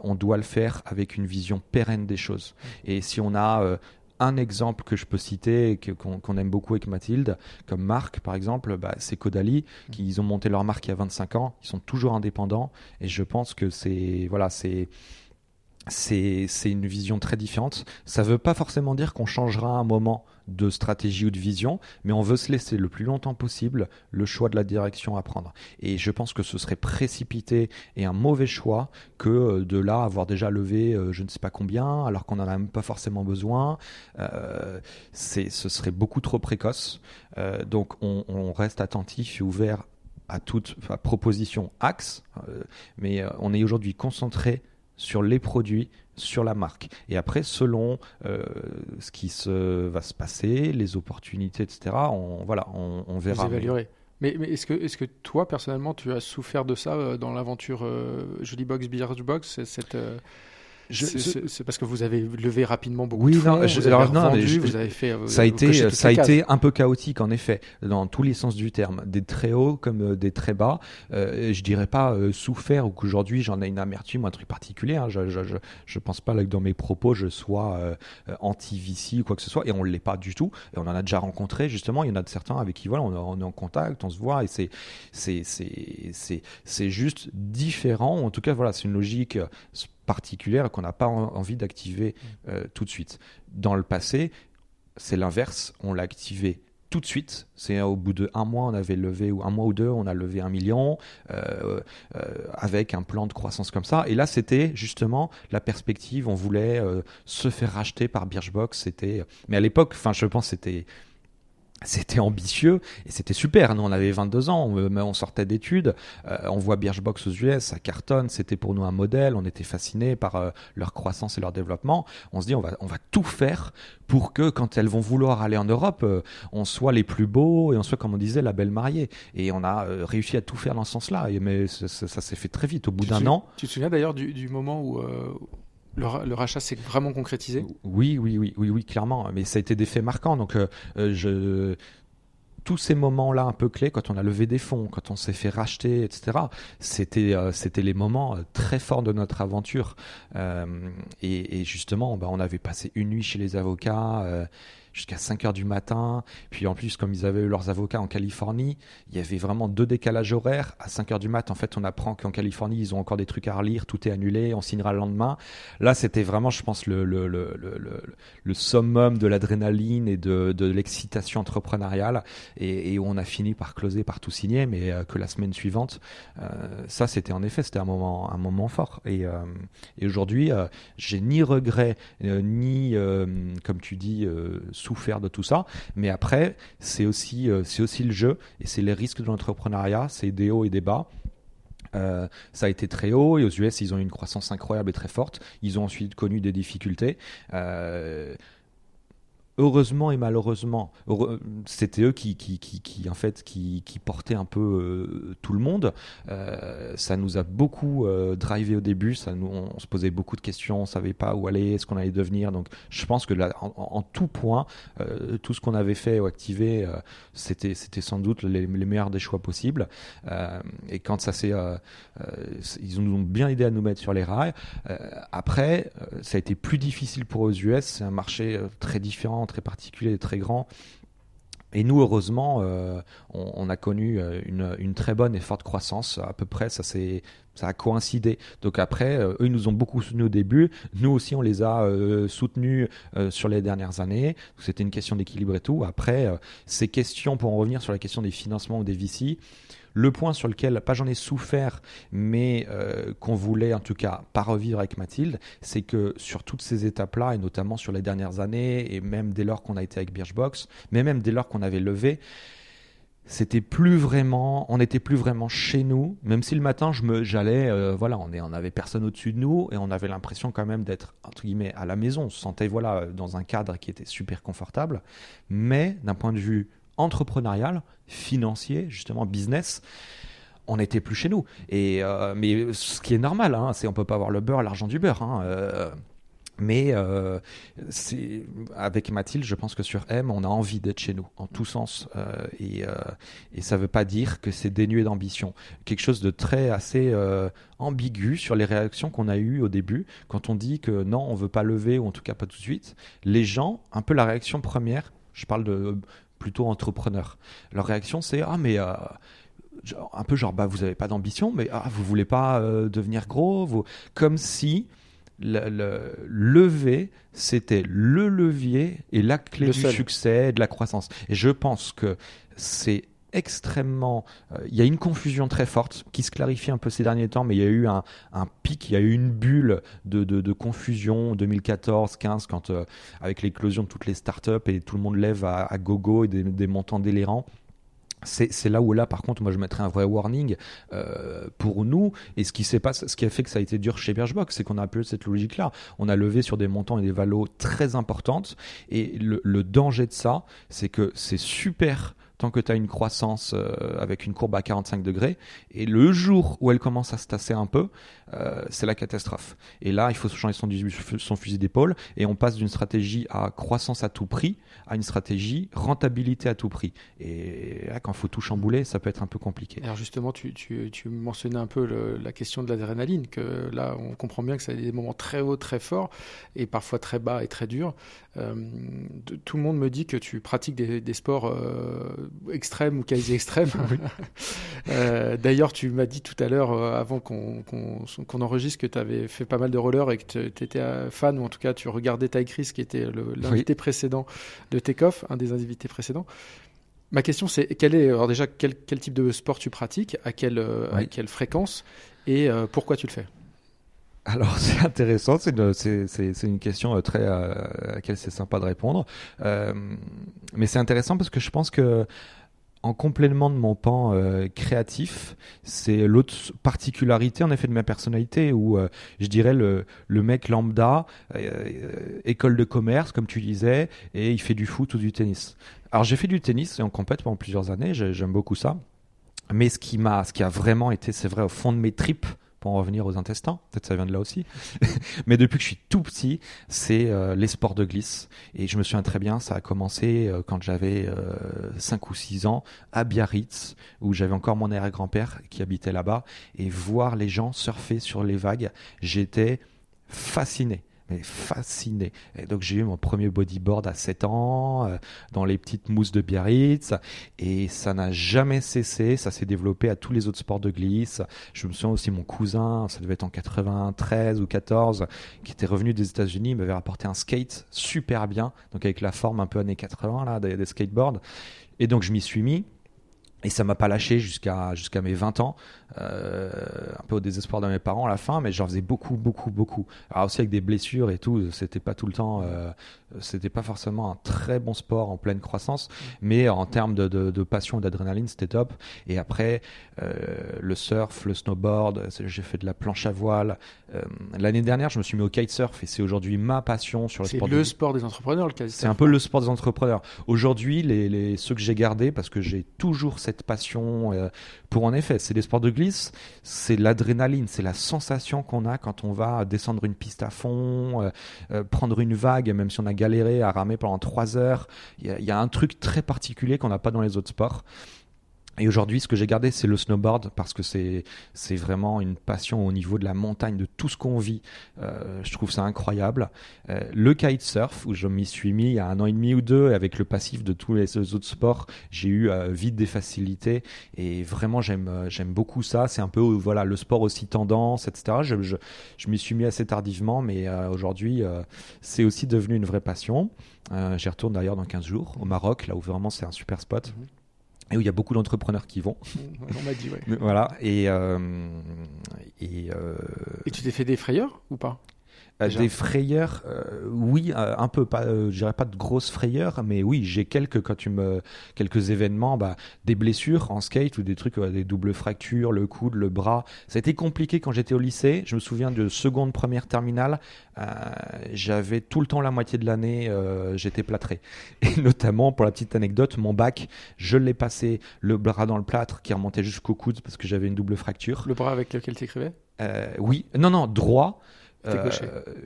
on doit le faire avec une vision pérenne des choses. Et si on a un exemple que je peux citer, qu'on aime beaucoup avec Mathilde, comme marque par exemple, bah, c'est Caudalie, qui ils ont monté leur marque il y a 25 ans, ils sont toujours indépendants, et je pense que c'est voilà, c'est c'est une vision très différente. Ça ne veut pas forcément dire qu'on changera un moment de stratégie ou de vision, mais on veut se laisser le plus longtemps possible le choix de la direction à prendre. Et je pense que ce serait précipité et un mauvais choix que euh, de là avoir déjà levé euh, je ne sais pas combien, alors qu'on n'en a même pas forcément besoin. Euh, ce serait beaucoup trop précoce. Euh, donc on, on reste attentif et ouvert à toute proposition axe, mais on est aujourd'hui concentré sur les produits, sur la marque. Et après, selon euh, ce qui se, va se passer, les opportunités, etc., on, voilà, on, verra. Vous évaluerez. Mais, mais est-ce que, est que toi, personnellement, tu as souffert de ça euh, dans l'aventure euh, Jolly Box, Beer Box cette, c'est parce que vous avez levé rapidement beaucoup de fonds, vous, avez revendu, vous avez fait. Ça a été, ça a été un peu chaotique en effet, dans tous les sens du terme, des très hauts comme euh, des très bas. Euh, je dirais pas euh, souffert ou qu'aujourd'hui j'en ai une amertume ou un truc particulier. Hein. Je, je, je, je, pense pas là que dans mes propos je sois euh, anti-VC ou quoi que ce soit, et on l'est pas du tout. Et on en a déjà rencontré justement. Il y en a de certains avec qui voilà, on, on est en contact, on se voit, et c'est c'est c'est c'est c'est juste différent. En tout cas, voilà, c'est une logique particulière qu'on n'a pas envie d'activer mm. euh, tout de suite. Dans le passé, c'est l'inverse, on l'a activé tout de suite. C'est au bout de un mois, on avait levé, ou un mois ou deux, on a levé un million euh, euh, avec un plan de croissance comme ça. Et là, c'était justement la perspective. On voulait se faire racheter par Birchbox. C'était, mais à l'époque, enfin, je pense, c'était c'était ambitieux et c'était super. Nous, on avait 22 ans, on, on sortait d'études, euh, on voit Birchbox aux US, ça cartonne, c'était pour nous un modèle, on était fascinés par euh, leur croissance et leur développement. On se dit, on va, on va tout faire pour que quand elles vont vouloir aller en Europe, euh, on soit les plus beaux et on soit, comme on disait, la belle mariée. Et on a réussi à tout faire dans ce sens-là. Mais ça, s'est fait très vite, au bout d'un an. Tu te souviens d'ailleurs du, du, moment où le, rachat s'est vraiment concrétisé? Oui, oui, oui, oui, oui, clairement. Mais ça a été des faits marquants. Donc, euh, euh, je tous ces moments-là un peu clés, quand on a levé des fonds, quand on s'est fait racheter, etc., c'était euh, c'était les moments très forts de notre aventure. et, justement, bah, on avait passé une nuit chez les avocats jusqu'à 5 heures du matin. Puis en plus, comme ils avaient eu leurs avocats en Californie, il y avait vraiment deux décalages horaires. À 5 heures du matin, en fait, on apprend qu'en Californie, ils ont encore des trucs à relire, tout est annulé, on signera le lendemain. Là, c'était vraiment, je pense, le, le, le, le, le summum de l'adrénaline et de, de l'excitation entrepreneuriale. Et, et, on a fini par closer, par tout signer, mais euh, que la semaine suivante, euh, ça, c'était en effet, c'était un moment, un moment fort. Et, euh, et aujourd'hui, j'ai ni regret, ni, comme tu dis, souffert de tout ça. Mais après, c'est aussi, euh, c'est aussi le jeu et c'est les risques de l'entrepreneuriat, c'est des hauts et des bas. Euh, ça a été très haut et aux US ils ont eu une croissance incroyable et très forte. Ils ont ensuite connu des difficultés. Euh, heureusement et malheureusement, c'était eux qui, en fait, qui, portaient un peu euh, tout le monde. Euh, ça nous a beaucoup euh, drivé au début. On, se posait beaucoup de questions. On savait pas où aller, ce qu'on allait devenir. Donc, je pense que là, en, tout point, tout ce qu'on avait fait ou activé, c'était, sans doute les, meilleurs des choix possibles. et quand ça s'est, ils nous ont bien aidé à nous mettre sur les rails. après, ça a été plus difficile pour eux aux US. C'est un marché très différent très particulier, très grand. Et nous, heureusement, euh, on, a connu euh, une, très bonne et forte croissance. À peu près, ça, ça a coïncidé. Donc après, euh, eux, ils nous ont beaucoup soutenus au début. Nous aussi, on les a soutenus sur les dernières années. C'était une question d'équilibre et tout. Après, ces questions, pour en revenir sur la question des financements ou des VC, le point sur lequel, pas j'en ai souffert, mais euh, qu'on voulait en tout cas pas revivre avec Mathilde, c'est que sur toutes ces étapes-là, et notamment sur les dernières années, et même dès lors qu'on a été avec Birchbox, mais même dès lors qu'on avait levé, c'était plus vraiment, on n'était plus vraiment chez nous, même si le matin je me, j'allais, euh, voilà, on est, on avait personne au-dessus de nous et on avait l'impression quand même d'être entre guillemets à la maison. On se sentait voilà dans un cadre qui était super confortable, mais d'un point de vue entrepreneurial, financier, justement business, on n'était plus chez nous. Et euh, mais ce qui est normal, hein, c'est on peut pas avoir le beurre, l'argent du beurre. Hein, euh, mais euh, avec Mathilde, je pense que sur M, on a envie d'être chez nous en tous sens, et, et ça veut pas dire que c'est dénué d'ambition. Quelque chose de très assez ambigu sur les réactions qu'on a eues au début quand on dit que non, on veut pas lever ou en tout cas pas tout de suite. Les gens, un peu la réaction première, je parle de plutôt entrepreneurs. Leur réaction, c'est ah mais euh, un peu genre bah vous avez pas d'ambition, mais ah vous voulez pas euh, devenir gros, vous... comme si le, lever c'était le levier et la clé du succès, de la croissance. Et je pense que c'est extrêmement. Euh, il y a une confusion très forte qui se clarifie un peu ces derniers temps, mais il y a eu un, pic, il y a eu une bulle de, de, confusion 2014-15 quand euh, avec l'éclosion de toutes les startups et tout le monde lève à, gogo et des, montants délirants. C'est là où là par contre moi je mettrais un vrai warning euh, pour nous. Et ce qui s'est passé ce qui a fait que ça a été dur chez Birchbox c'est qu'on a peu cette logique là on a levé sur des montants et des valos très importantes. Et le danger de ça c'est que c'est super tant que tu as une croissance euh, avec une courbe à 45 degrés. Et le jour où elle commence à se tasser un peu, euh, c'est la catastrophe. Et là, il faut changer son, son fusil d'épaule et on passe d'une stratégie à croissance à tout prix à une stratégie rentabilité à tout prix. Et là, quand il faut tout chambouler, ça peut être un peu compliqué. Alors justement, tu, tu, tu mentionnais un peu la question de l'adrénaline, que là, on comprend bien que ça a des moments très hauts, très forts, et parfois très bas et très durs. Euh, tout le monde me dit que tu pratiques des, des sports euh, extrêmes ou quasi extrêmes. D'ailleurs, tu m'as dit tout à l'heure, avant qu'on qu'on enregistre, que tu avais fait pas mal de rollers et que tu étais fan, ou en tout cas tu regardais Ty Chris, qui était l'invité précédent de Takeoff, un des invités précédents. Ma question c'est quel est alors déjà quel, quel, type de sport tu pratiques, à quelle, à quelle fréquence et pourquoi tu le fais? Alors c'est intéressant, c'est une, c'est, une question très à laquelle c'est sympa de répondre, mais c'est intéressant parce que je pense que en complément de mon pan euh, créatif, c'est l'autre particularité en effet de ma personnalité où euh, je dirais le, mec lambda, euh, école de commerce comme tu disais, et il fait du foot ou du tennis. Alors j'ai fait du tennis et en compète pendant plusieurs années, j'aime beaucoup ça. Mais ce qui m'a, ce qui a vraiment été, c'est vrai, au fond de mes tripes, revenir aux intestins, peut-être ça vient de là aussi. Mais depuis que je suis tout petit, c'est euh, les sports de glisse. Et je me souviens très bien, ça a commencé euh, quand j'avais 5 euh, ou 6 ans à Biarritz, où j'avais encore mon arrière-grand-père qui habitait là-bas. Et voir les gens surfer sur les vagues, j'étais fasciné mais fasciné. Et donc j'ai eu mon premier bodyboard à 7 ans, euh, dans les petites mousses de Biarritz, et ça n'a jamais cessé, ça s'est développé à tous les autres sports de glisse. Je me souviens aussi mon cousin, ça devait être en 93 ou 14, qui était revenu des États-Unis, il m'avait rapporté un skate super bien, donc avec la forme un peu années 80 là, des, des skateboards. Et donc je m'y suis mis. Et ça m'a pas lâché jusqu'à jusqu'à mes 20 ans, euh, un peu au désespoir de mes parents à la fin, mais j'en faisais beaucoup, beaucoup, beaucoup. Alors aussi avec des blessures et tout, c'était pas tout le temps, euh, c'était pas forcément un très bon sport en pleine croissance, mais en termes de, de, de passion et d'adrénaline, c'était top. Et après, euh, le surf, le snowboard, j'ai fait de la planche à voile. Euh, l'année dernière, je me suis mis au kitesurf et c'est aujourd'hui ma passion sur le sport. C'est le sport des entrepreneurs, le kitesurf. C'est un peu le sport des entrepreneurs. Aujourd'hui, les, les, ceux que j'ai gardés, parce que j'ai toujours cette passion euh, pour en effet, c'est des sports de glisse, c'est l'adrénaline, c'est la sensation qu'on a quand on va descendre une piste à fond, euh, euh, prendre une vague, même si on a galéré à ramer pendant trois heures. Il y, a un truc très particulier qu'on n'a pas dans les autres sports. Et aujourd'hui, ce que j'ai gardé, c'est le snowboard parce que c'est c'est vraiment une passion au niveau de la montagne, de tout ce qu'on vit. Euh, je trouve ça incroyable. Euh, le kitesurf, où je m'y suis mis il y a un an et demi ou deux, avec le passif de tous les autres sports, j'ai eu euh, vite des facilités et vraiment j'aime euh, j'aime beaucoup ça. C'est un peu voilà le sport aussi tendance, etc. Je je, je m'y suis mis assez tardivement, mais euh, aujourd'hui c'est aussi devenu une vraie passion. J'y retourne d'ailleurs dans 15 jours au Maroc, là où vraiment c'est un super spot. Mm -hmm et où il y a beaucoup d'entrepreneurs qui vont. On m'a dit, ouais. voilà. Et, euh, et, euh... et tu t'es fait des frayeurs ou pas? Euh, des frayeurs, euh, oui, euh, un peu pas, euh, je dirais pas de grosses frayeurs, mais oui, j'ai quelques quand tu me quelques événements, bah, des blessures en skate ou des trucs, des doubles fractures, le coude, le bras. Ça a été compliqué quand j'étais au lycée. Je me souviens de seconde, première, terminale, j'avais tout le temps la moitié de l'année, j'étais plâtré. Et notamment pour la petite anecdote, mon bac, je l'ai passé le bras dans le plâtre qui remontait jusqu'au coude parce que j'avais une double fracture. Le bras avec lequel tu écrivais? Oui, non, non, droit. Euh,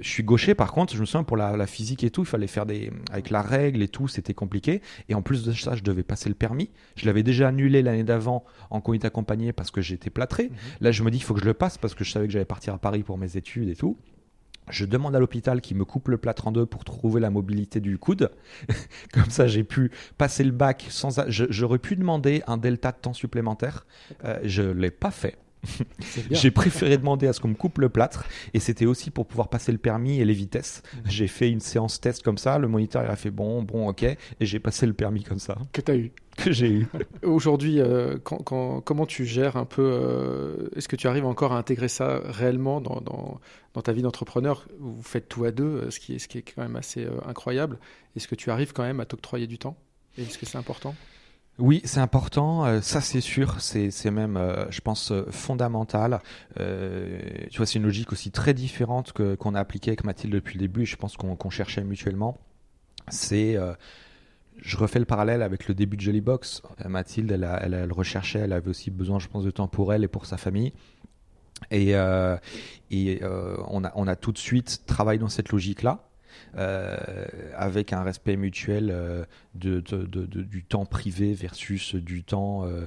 je suis gaucher, par contre, je me souviens pour la, la, physique et tout, il fallait faire des. Avec la règle et tout, c'était compliqué. Et en plus de ça, je devais passer le permis. Je l'avais déjà annulé l'année d'avant en conduite accompagnée parce que j'étais plâtré. -hmm. Là, je me dis, il faut que je le passe parce que je savais que j'allais partir à Paris pour mes études et tout. Je demande à l'hôpital qui me coupe le plâtre en deux pour trouver la mobilité du coude. Comme ça, j'ai pu passer le bac sans. J'aurais pu demander un delta de temps supplémentaire. Euh, je l'ai pas fait. J'ai préféré demander à ce qu'on me coupe le plâtre et c'était aussi pour pouvoir passer le permis et les vitesses. J'ai fait une séance test comme ça, le moniteur il a fait bon, bon, ok, et j'ai passé le permis comme ça. Que tu as eu Que j'ai eu. Aujourd'hui, euh, quand, quand, comment tu gères un peu euh, Est-ce que tu arrives encore à intégrer ça réellement dans, dans, dans ta vie d'entrepreneur? Vous faites tout à deux, ce qui est, ce qui est quand même assez euh, incroyable. Est-ce que tu arrives quand même à t'octroyer du temps? Est-ce que c'est important? Oui, c'est important, euh, ça c'est sûr, c'est même, euh, je pense, euh, fondamental. tu vois, c'est une logique aussi très différente que qu'on a appliquée avec Mathilde depuis le début. Je pense qu'on qu cherchait mutuellement. C'est, je refais le parallèle avec le début de Jollybox. Mathilde, elle, elle, elle, recherchait, elle avait aussi besoin, je pense, de temps pour elle et pour sa famille. Et, et on a on a tout de suite travaillé dans cette logique-là. Euh, avec un respect mutuel euh, du temps privé versus du temps euh,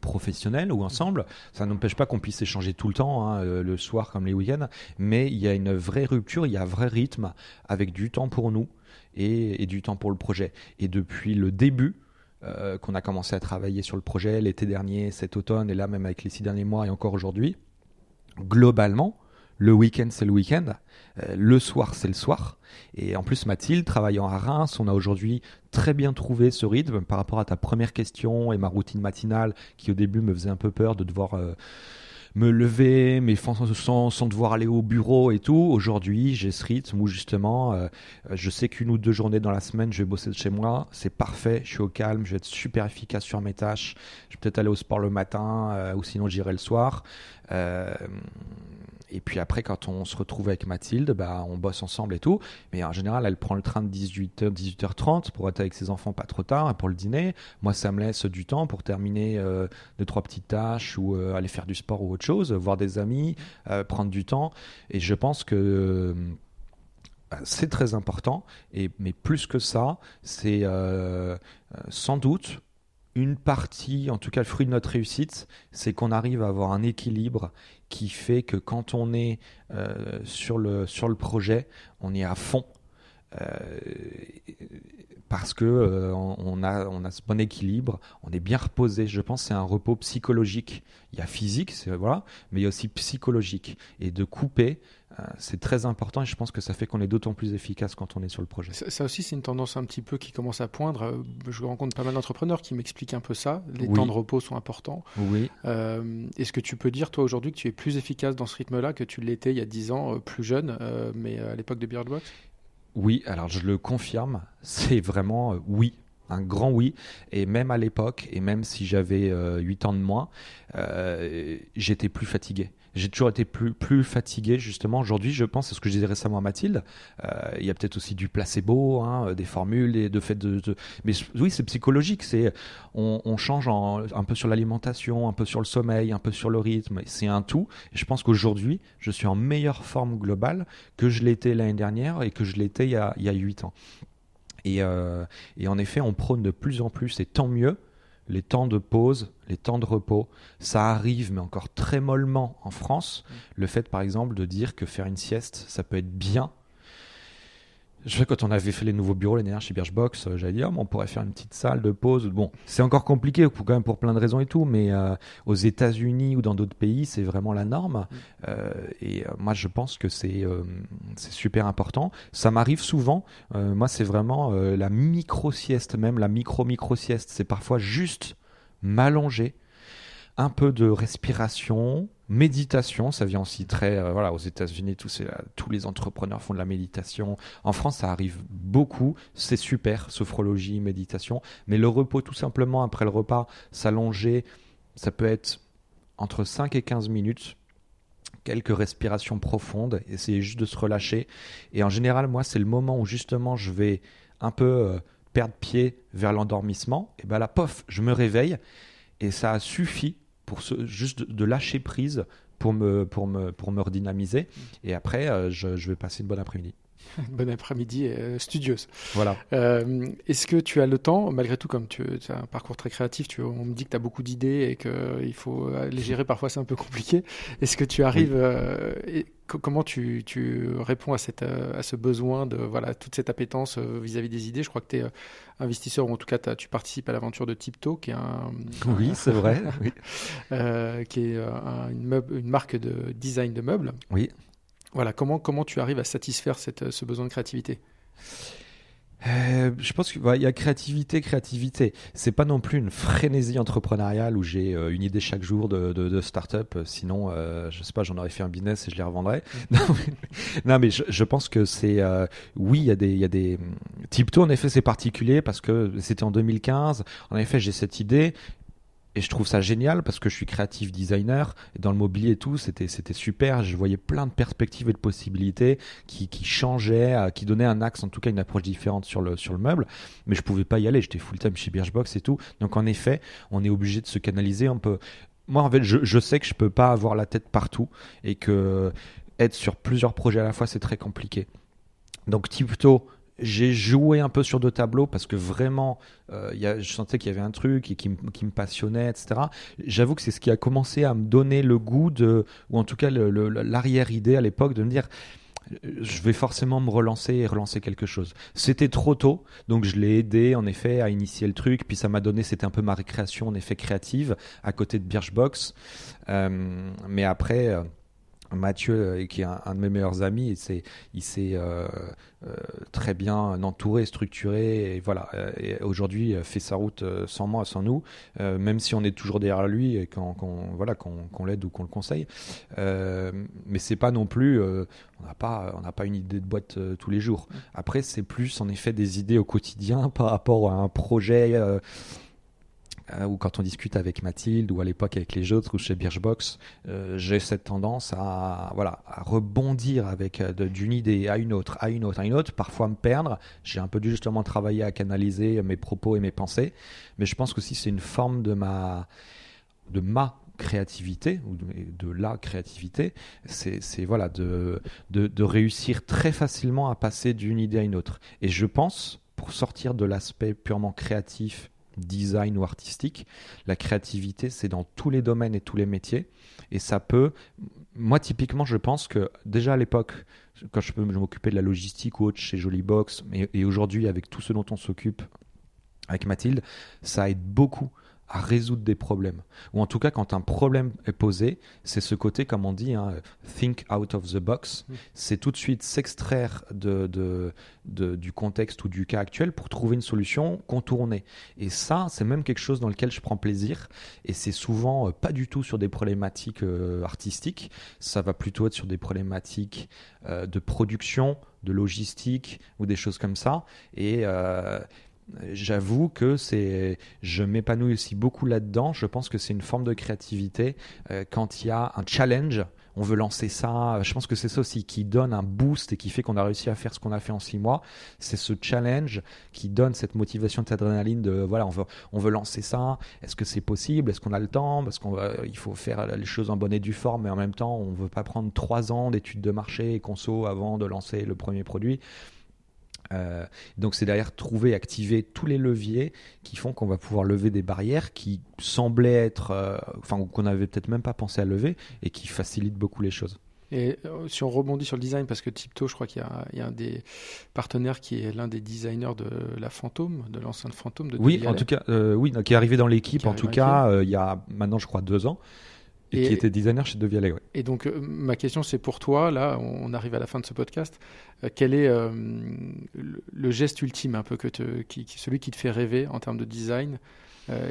professionnel ou ensemble. Ça n'empêche pas qu'on puisse échanger tout le temps, hein, le soir comme les week-ends, mais il y a une vraie rupture, il y a un vrai rythme avec du temps pour nous et, du temps pour le projet. Et depuis le début, qu'on a commencé à travailler sur le projet l'été dernier, cet automne, et là même avec les six derniers mois et encore aujourd'hui, globalement, le week-end c'est le week-end, le soir c'est le soir. Et en plus Mathilde, travaillant à Reims, on a aujourd'hui très bien trouvé ce rythme par rapport à ta première question et ma routine matinale qui au début me faisait un peu peur de devoir... Euh, me lever, mais sans, sans, devoir aller au bureau et tout. Aujourd'hui, j'ai ce rythme où justement, euh, je sais qu'une ou deux journées dans la semaine, je vais bosser de chez moi. C'est parfait, je suis au calme, je vais être super efficace sur mes tâches. Je vais peut-être aller au sport le matin euh, ou sinon j'irai le soir. Euh, et puis après, quand on se retrouve avec Mathilde, bah, on bosse ensemble et tout. Mais en général, elle prend le train de 18h, 18h30 pour être avec ses enfants pas trop tard pour le dîner. Moi, ça me laisse du temps pour terminer euh, deux, trois petites tâches ou euh, aller faire du sport ou autre chose, voir des amis, euh, prendre du temps. Et je pense que bah, c'est très important. Et, mais plus que ça, c'est sans doute une partie, en tout cas le fruit de notre réussite, c'est qu'on arrive à avoir un équilibre qui fait que quand on est euh, sur, le, sur le projet, on est à fond. Euh, parce que euh, on, a, on a ce bon équilibre, on est bien reposé. Je pense c'est un repos psychologique. Il y a physique, voilà, mais il y a aussi psychologique. Et de couper, c'est très important et je pense que ça fait qu'on est d'autant plus efficace quand on est sur le projet. Ça, aussi, c'est une tendance un petit peu qui commence à poindre. Euh, je rencontre pas mal d'entrepreneurs qui m'expliquent un peu ça. Les temps de repos sont importants. Oui. Euh, est-ce que tu peux dire, toi, aujourd'hui, que tu es plus efficace dans ce rythme-là que tu l'étais il y a 10 ans, plus jeune, mais à l'époque de Beardbox Oui, alors je le confirme. C'est vraiment oui un grand oui. Et même à l'époque, et même si j'avais 8 ans de moins, j'étais plus fatigué j'ai toujours été plus, plus fatigué justement. Aujourd'hui, je pense, c'est ce que je disais récemment à Mathilde, euh, il y a peut-être aussi du placebo, hein, euh, des formules, et de fait de, mais oui, c'est psychologique. C'est on, change un peu sur l'alimentation, un peu sur le sommeil, un peu sur le rythme. C'est un tout. Je pense qu'aujourd'hui, je suis en meilleure forme globale que je l'étais l'année dernière et que je l'étais il y a, il y a 8 ans. Euh, et en effet, on prône de plus en plus, et tant mieux, les temps de pause, les temps de repos, ça arrive, mais encore très mollement en France. Mm. Le fait, par exemple, de dire que faire une sieste, ça peut être bien je sais quand on avait fait les nouveaux bureaux l'année dernière chez Birchbox, euh, j'allais dire, on pourrait faire une petite salle de pause. Bon, c'est encore compliqué quand même pour plein de raisons et tout, mais euh, aux États-Unis ou dans d'autres pays, c'est vraiment la norme. Mm. Euh, et moi, je pense que c'est c'est super important. Ça m'arrive souvent. moi, c'est vraiment la micro sieste, même la micro micro sieste. C'est parfois juste m'allonger, un peu de respiration, méditation, ça vient aussi très euh, voilà aux États-Unis tous les entrepreneurs font de la méditation. En France, ça arrive beaucoup, c'est super, sophrologie, méditation, mais le repos tout simplement après le repas, s'allonger, ça peut être entre 5 et 15 minutes. Quelques respirations profondes, essayer juste de se relâcher. Et en général, moi, c'est le moment où justement je vais un peu euh, perdre pied vers l'endormissement. Et ben là, pof, je me réveille et ça a suffi pour juste de, lâcher prise pour me, pour me, pour me redynamiser. Et après, euh, je, vais passer une bonne après-midi. Bon après-midi euh, studieuse. Voilà. Euh, est-ce que tu as le temps, malgré tout, comme tu, as un parcours très créatif, tu, on me dit que tu as beaucoup d'idées et qu'il faut les gérer parfois, c'est un peu compliqué. Est-ce que tu arrives, comment tu, tu, réponds à, cette, à ce besoin de voilà, toute cette appétence euh, vis-à-vis des idées? Je crois que tu es euh, investisseur, ou en tout cas tu participes à l'aventure de Tipto, qui est un. Oui, c'est vrai. Euh, qui est une, une, marque de design de meubles. Oui. Voilà, comment, comment tu arrives à satisfaire cette, ce besoin de créativité? Euh, je pense qu'il y a créativité, créativité. C'est pas non plus une frénésie entrepreneuriale où j'ai euh, une idée chaque jour de, de, de start-up. Sinon, euh, je sais pas, j'en aurais fait un business et je les revendrais. Mm. non, mais, je, je, pense que c'est euh, oui, il y a des, y a des Tipto en effet c'est particulier parce que c'était en 2015. En effet, j'ai cette idée et je trouve ça génial parce que je suis créatif designer et dans le mobilier et tout, c'était c'était super. Je voyais plein de perspectives et de possibilités qui, qui changeaient, euh, qui donnaient un axe, en tout cas une approche différente sur le sur le meuble. Mais je pouvais pas y aller. J'étais full time chez Birchbox et tout. Donc en effet, on est obligé de se canaliser un peu. Moi, en fait, je, je sais que je peux pas avoir la tête partout et que être sur plusieurs projets à la fois, c'est très compliqué. Donc Tipto, j'ai joué un peu sur deux tableaux parce que vraiment, euh, je sentais qu'il y avait un truc et qui, me passionnait, etc. J'avoue que c'est ce qui a commencé à me donner le goût de, ou en tout cas l'arrière-idée à l'époque de me dire, je vais forcément me relancer et relancer quelque chose. C'était trop tôt, donc je l'ai aidé en effet à initier le truc, puis ça m'a donné, c'était un peu ma récréation en effet créative à côté de Birchbox. Euh, mais après. Mathieu, euh, qui est un, de mes meilleurs amis, il s'est, euh, euh, très bien entouré, structuré, et voilà. Aujourd'hui, fait sa route sans moi, sans nous, même si on est toujours derrière lui et qu'on, voilà, qu'on, l'aide ou qu'on le conseille. mais c'est pas non plus, on n'a pas, on n'a pas une idée de boîte tous les jours. Après, c'est plus en effet des idées au quotidien par rapport à un projet ou quand on discute avec Mathilde ou à l'époque avec les autres ou chez Birchbox, euh, j'ai cette tendance à voilà à rebondir avec euh, d'une idée à une autre, à une autre, à une autre, parfois me perdre. J'ai un peu dû justement travailler à canaliser mes propos et mes pensées, mais je pense que si c'est une forme de ma de ma créativité ou de, la créativité, c'est voilà de, de réussir très facilement à passer d'une idée à une autre. Et je pense pour sortir de l'aspect purement créatif design ou artistique. La créativité, c'est dans tous les domaines et tous les métiers. Et ça peut. Moi, typiquement, je pense que déjà à l'époque, quand je, m'occupais de la logistique ou autre chez Jollybox, et aujourd'hui avec tout ce dont on s'occupe avec Mathilde, ça aide beaucoup à résoudre des problèmes. Ou en tout cas, quand un problème est posé, c'est ce côté, comme on dit, hein, think out of the box. Mm. C'est tout de suite s'extraire de, de, du contexte ou du cas actuel pour trouver une solution contournée. Et ça, c'est même quelque chose dans lequel je prends plaisir. Et c'est souvent euh, pas du tout sur des problématiques euh, artistiques. Ça va plutôt être sur des problématiques euh, de production, de logistique ou des choses comme ça. Et j'avoue que c'est, je m'épanouis aussi beaucoup là-dedans. Je pense que c'est une forme de créativité euh, quand il y a un challenge. On veut lancer ça. Je pense que c'est ça aussi qui donne un boost et qui fait qu'on a réussi à faire ce qu'on a fait en six mois. C'est ce challenge qui donne cette motivation, cette adrénaline de voilà, on veut, on veut lancer ça. Est-ce que c'est possible? Est-ce qu'on a le temps? Parce qu'on il faut faire les choses en bonne et due forme, mais en même temps, on veut pas prendre trois ans d'études de marché et conso avant de lancer le premier produit. Euh, donc c'est derrière trouver, activer tous les leviers qui font qu'on va pouvoir lever des barrières qui semblaient être, euh, enfin qu'on n'avait peut-être même pas pensé à lever et qui facilitent beaucoup les choses. Et euh, si on rebondit sur le design, parce que Tipto, je crois qu'il y, a un des partenaires qui est l'un des designers de la Fantôme, de l'enceinte Fantôme. De oui, en tout cas, oui, qui est arrivé dans l'équipe, en tout cas, il y a maintenant, je crois, deux ans. Et, qui était designer chez De Oui. Et donc, euh, ma question, c'est pour toi, là, on arrive à la fin de ce podcast, euh, quel est euh, le, geste ultime, un peu, que te, qui, celui qui te fait rêver en termes de design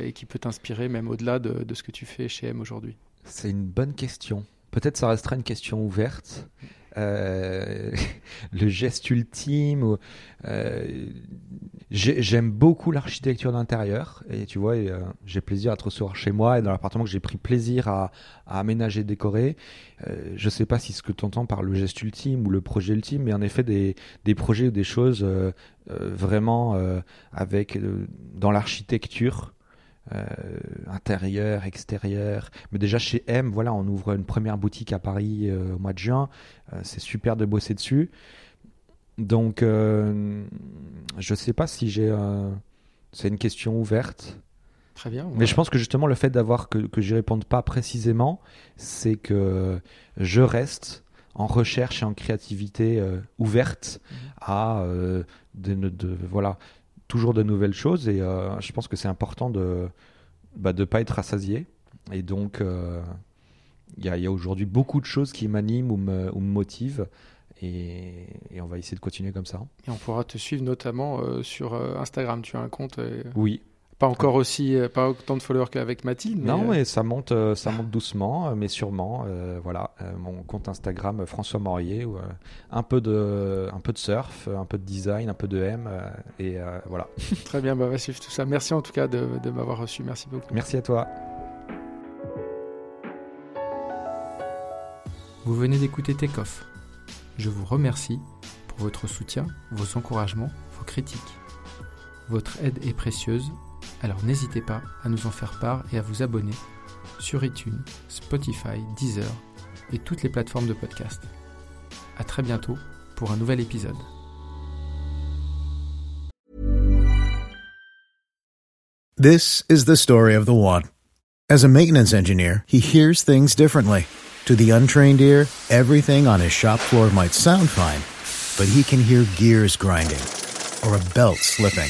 et qui peut t'inspirer même au-delà de, de, ce que tu fais chez M aujourd'hui? C'est une bonne question. Peut-être ça restera une question ouverte. Euh, le geste ultime. Euh, J'aime beaucoup l'architecture d'intérieur et tu vois, euh, j'ai plaisir à te recevoir chez moi et dans l'appartement que j'ai pris plaisir à, à aménager, décorer. Je sais pas si ce que tu entends par le geste ultime ou le projet ultime, mais en effet des, des projets ou des choses vraiment avec dans l'architecture euh, intérieur, extérieur. Mais déjà chez M, voilà, on ouvre une première boutique à Paris euh, au mois de juin. Euh, c'est super de bosser dessus. Donc, je sais pas si j'ai. c'est une question ouverte. Très bien. Mais je pense que justement le fait d'avoir que, que j'y réponde pas précisément, c'est que je reste en recherche et en créativité ouverte mmh. à de, de, voilà toujours de nouvelles choses et euh, je pense que c'est important de ne bah, pas être rassasié. Et donc, euh, il y a, aujourd'hui beaucoup de choses qui m'animent ou me, ou me motivent. Et, on va essayer de continuer comme ça. Et on pourra te suivre notamment euh, sur Instagram. Tu as un compte Oui, pas encore aussi, euh, pas autant de followers qu'avec Mathilde. Mais non, euh, mais ça monte, euh, ça monte doucement, mais sûrement. voilà, mon compte Instagram François Morier, où, un peu de, un peu de surf, un peu de design, un peu de M, et voilà. Très bien, bah, va suivre tout ça. Merci en tout cas de, de m'avoir reçu. Merci beaucoup. Merci à toi. Vous venez d'écouter Takeoff. Je vous remercie pour votre soutien, vos encouragements, vos critiques. Votre aide est précieuse alors n'hésitez pas à nous en faire part et à vous abonner sur iTunes, Spotify, Deezer et toutes les plateformes de podcast. À très bientôt pour un nouvel épisode. This is the story of the one. As a maintenance engineer, he hears things differently. To the untrained ear, everything on his shop floor might sound fine, but he can hear gears grinding or a belt slipping.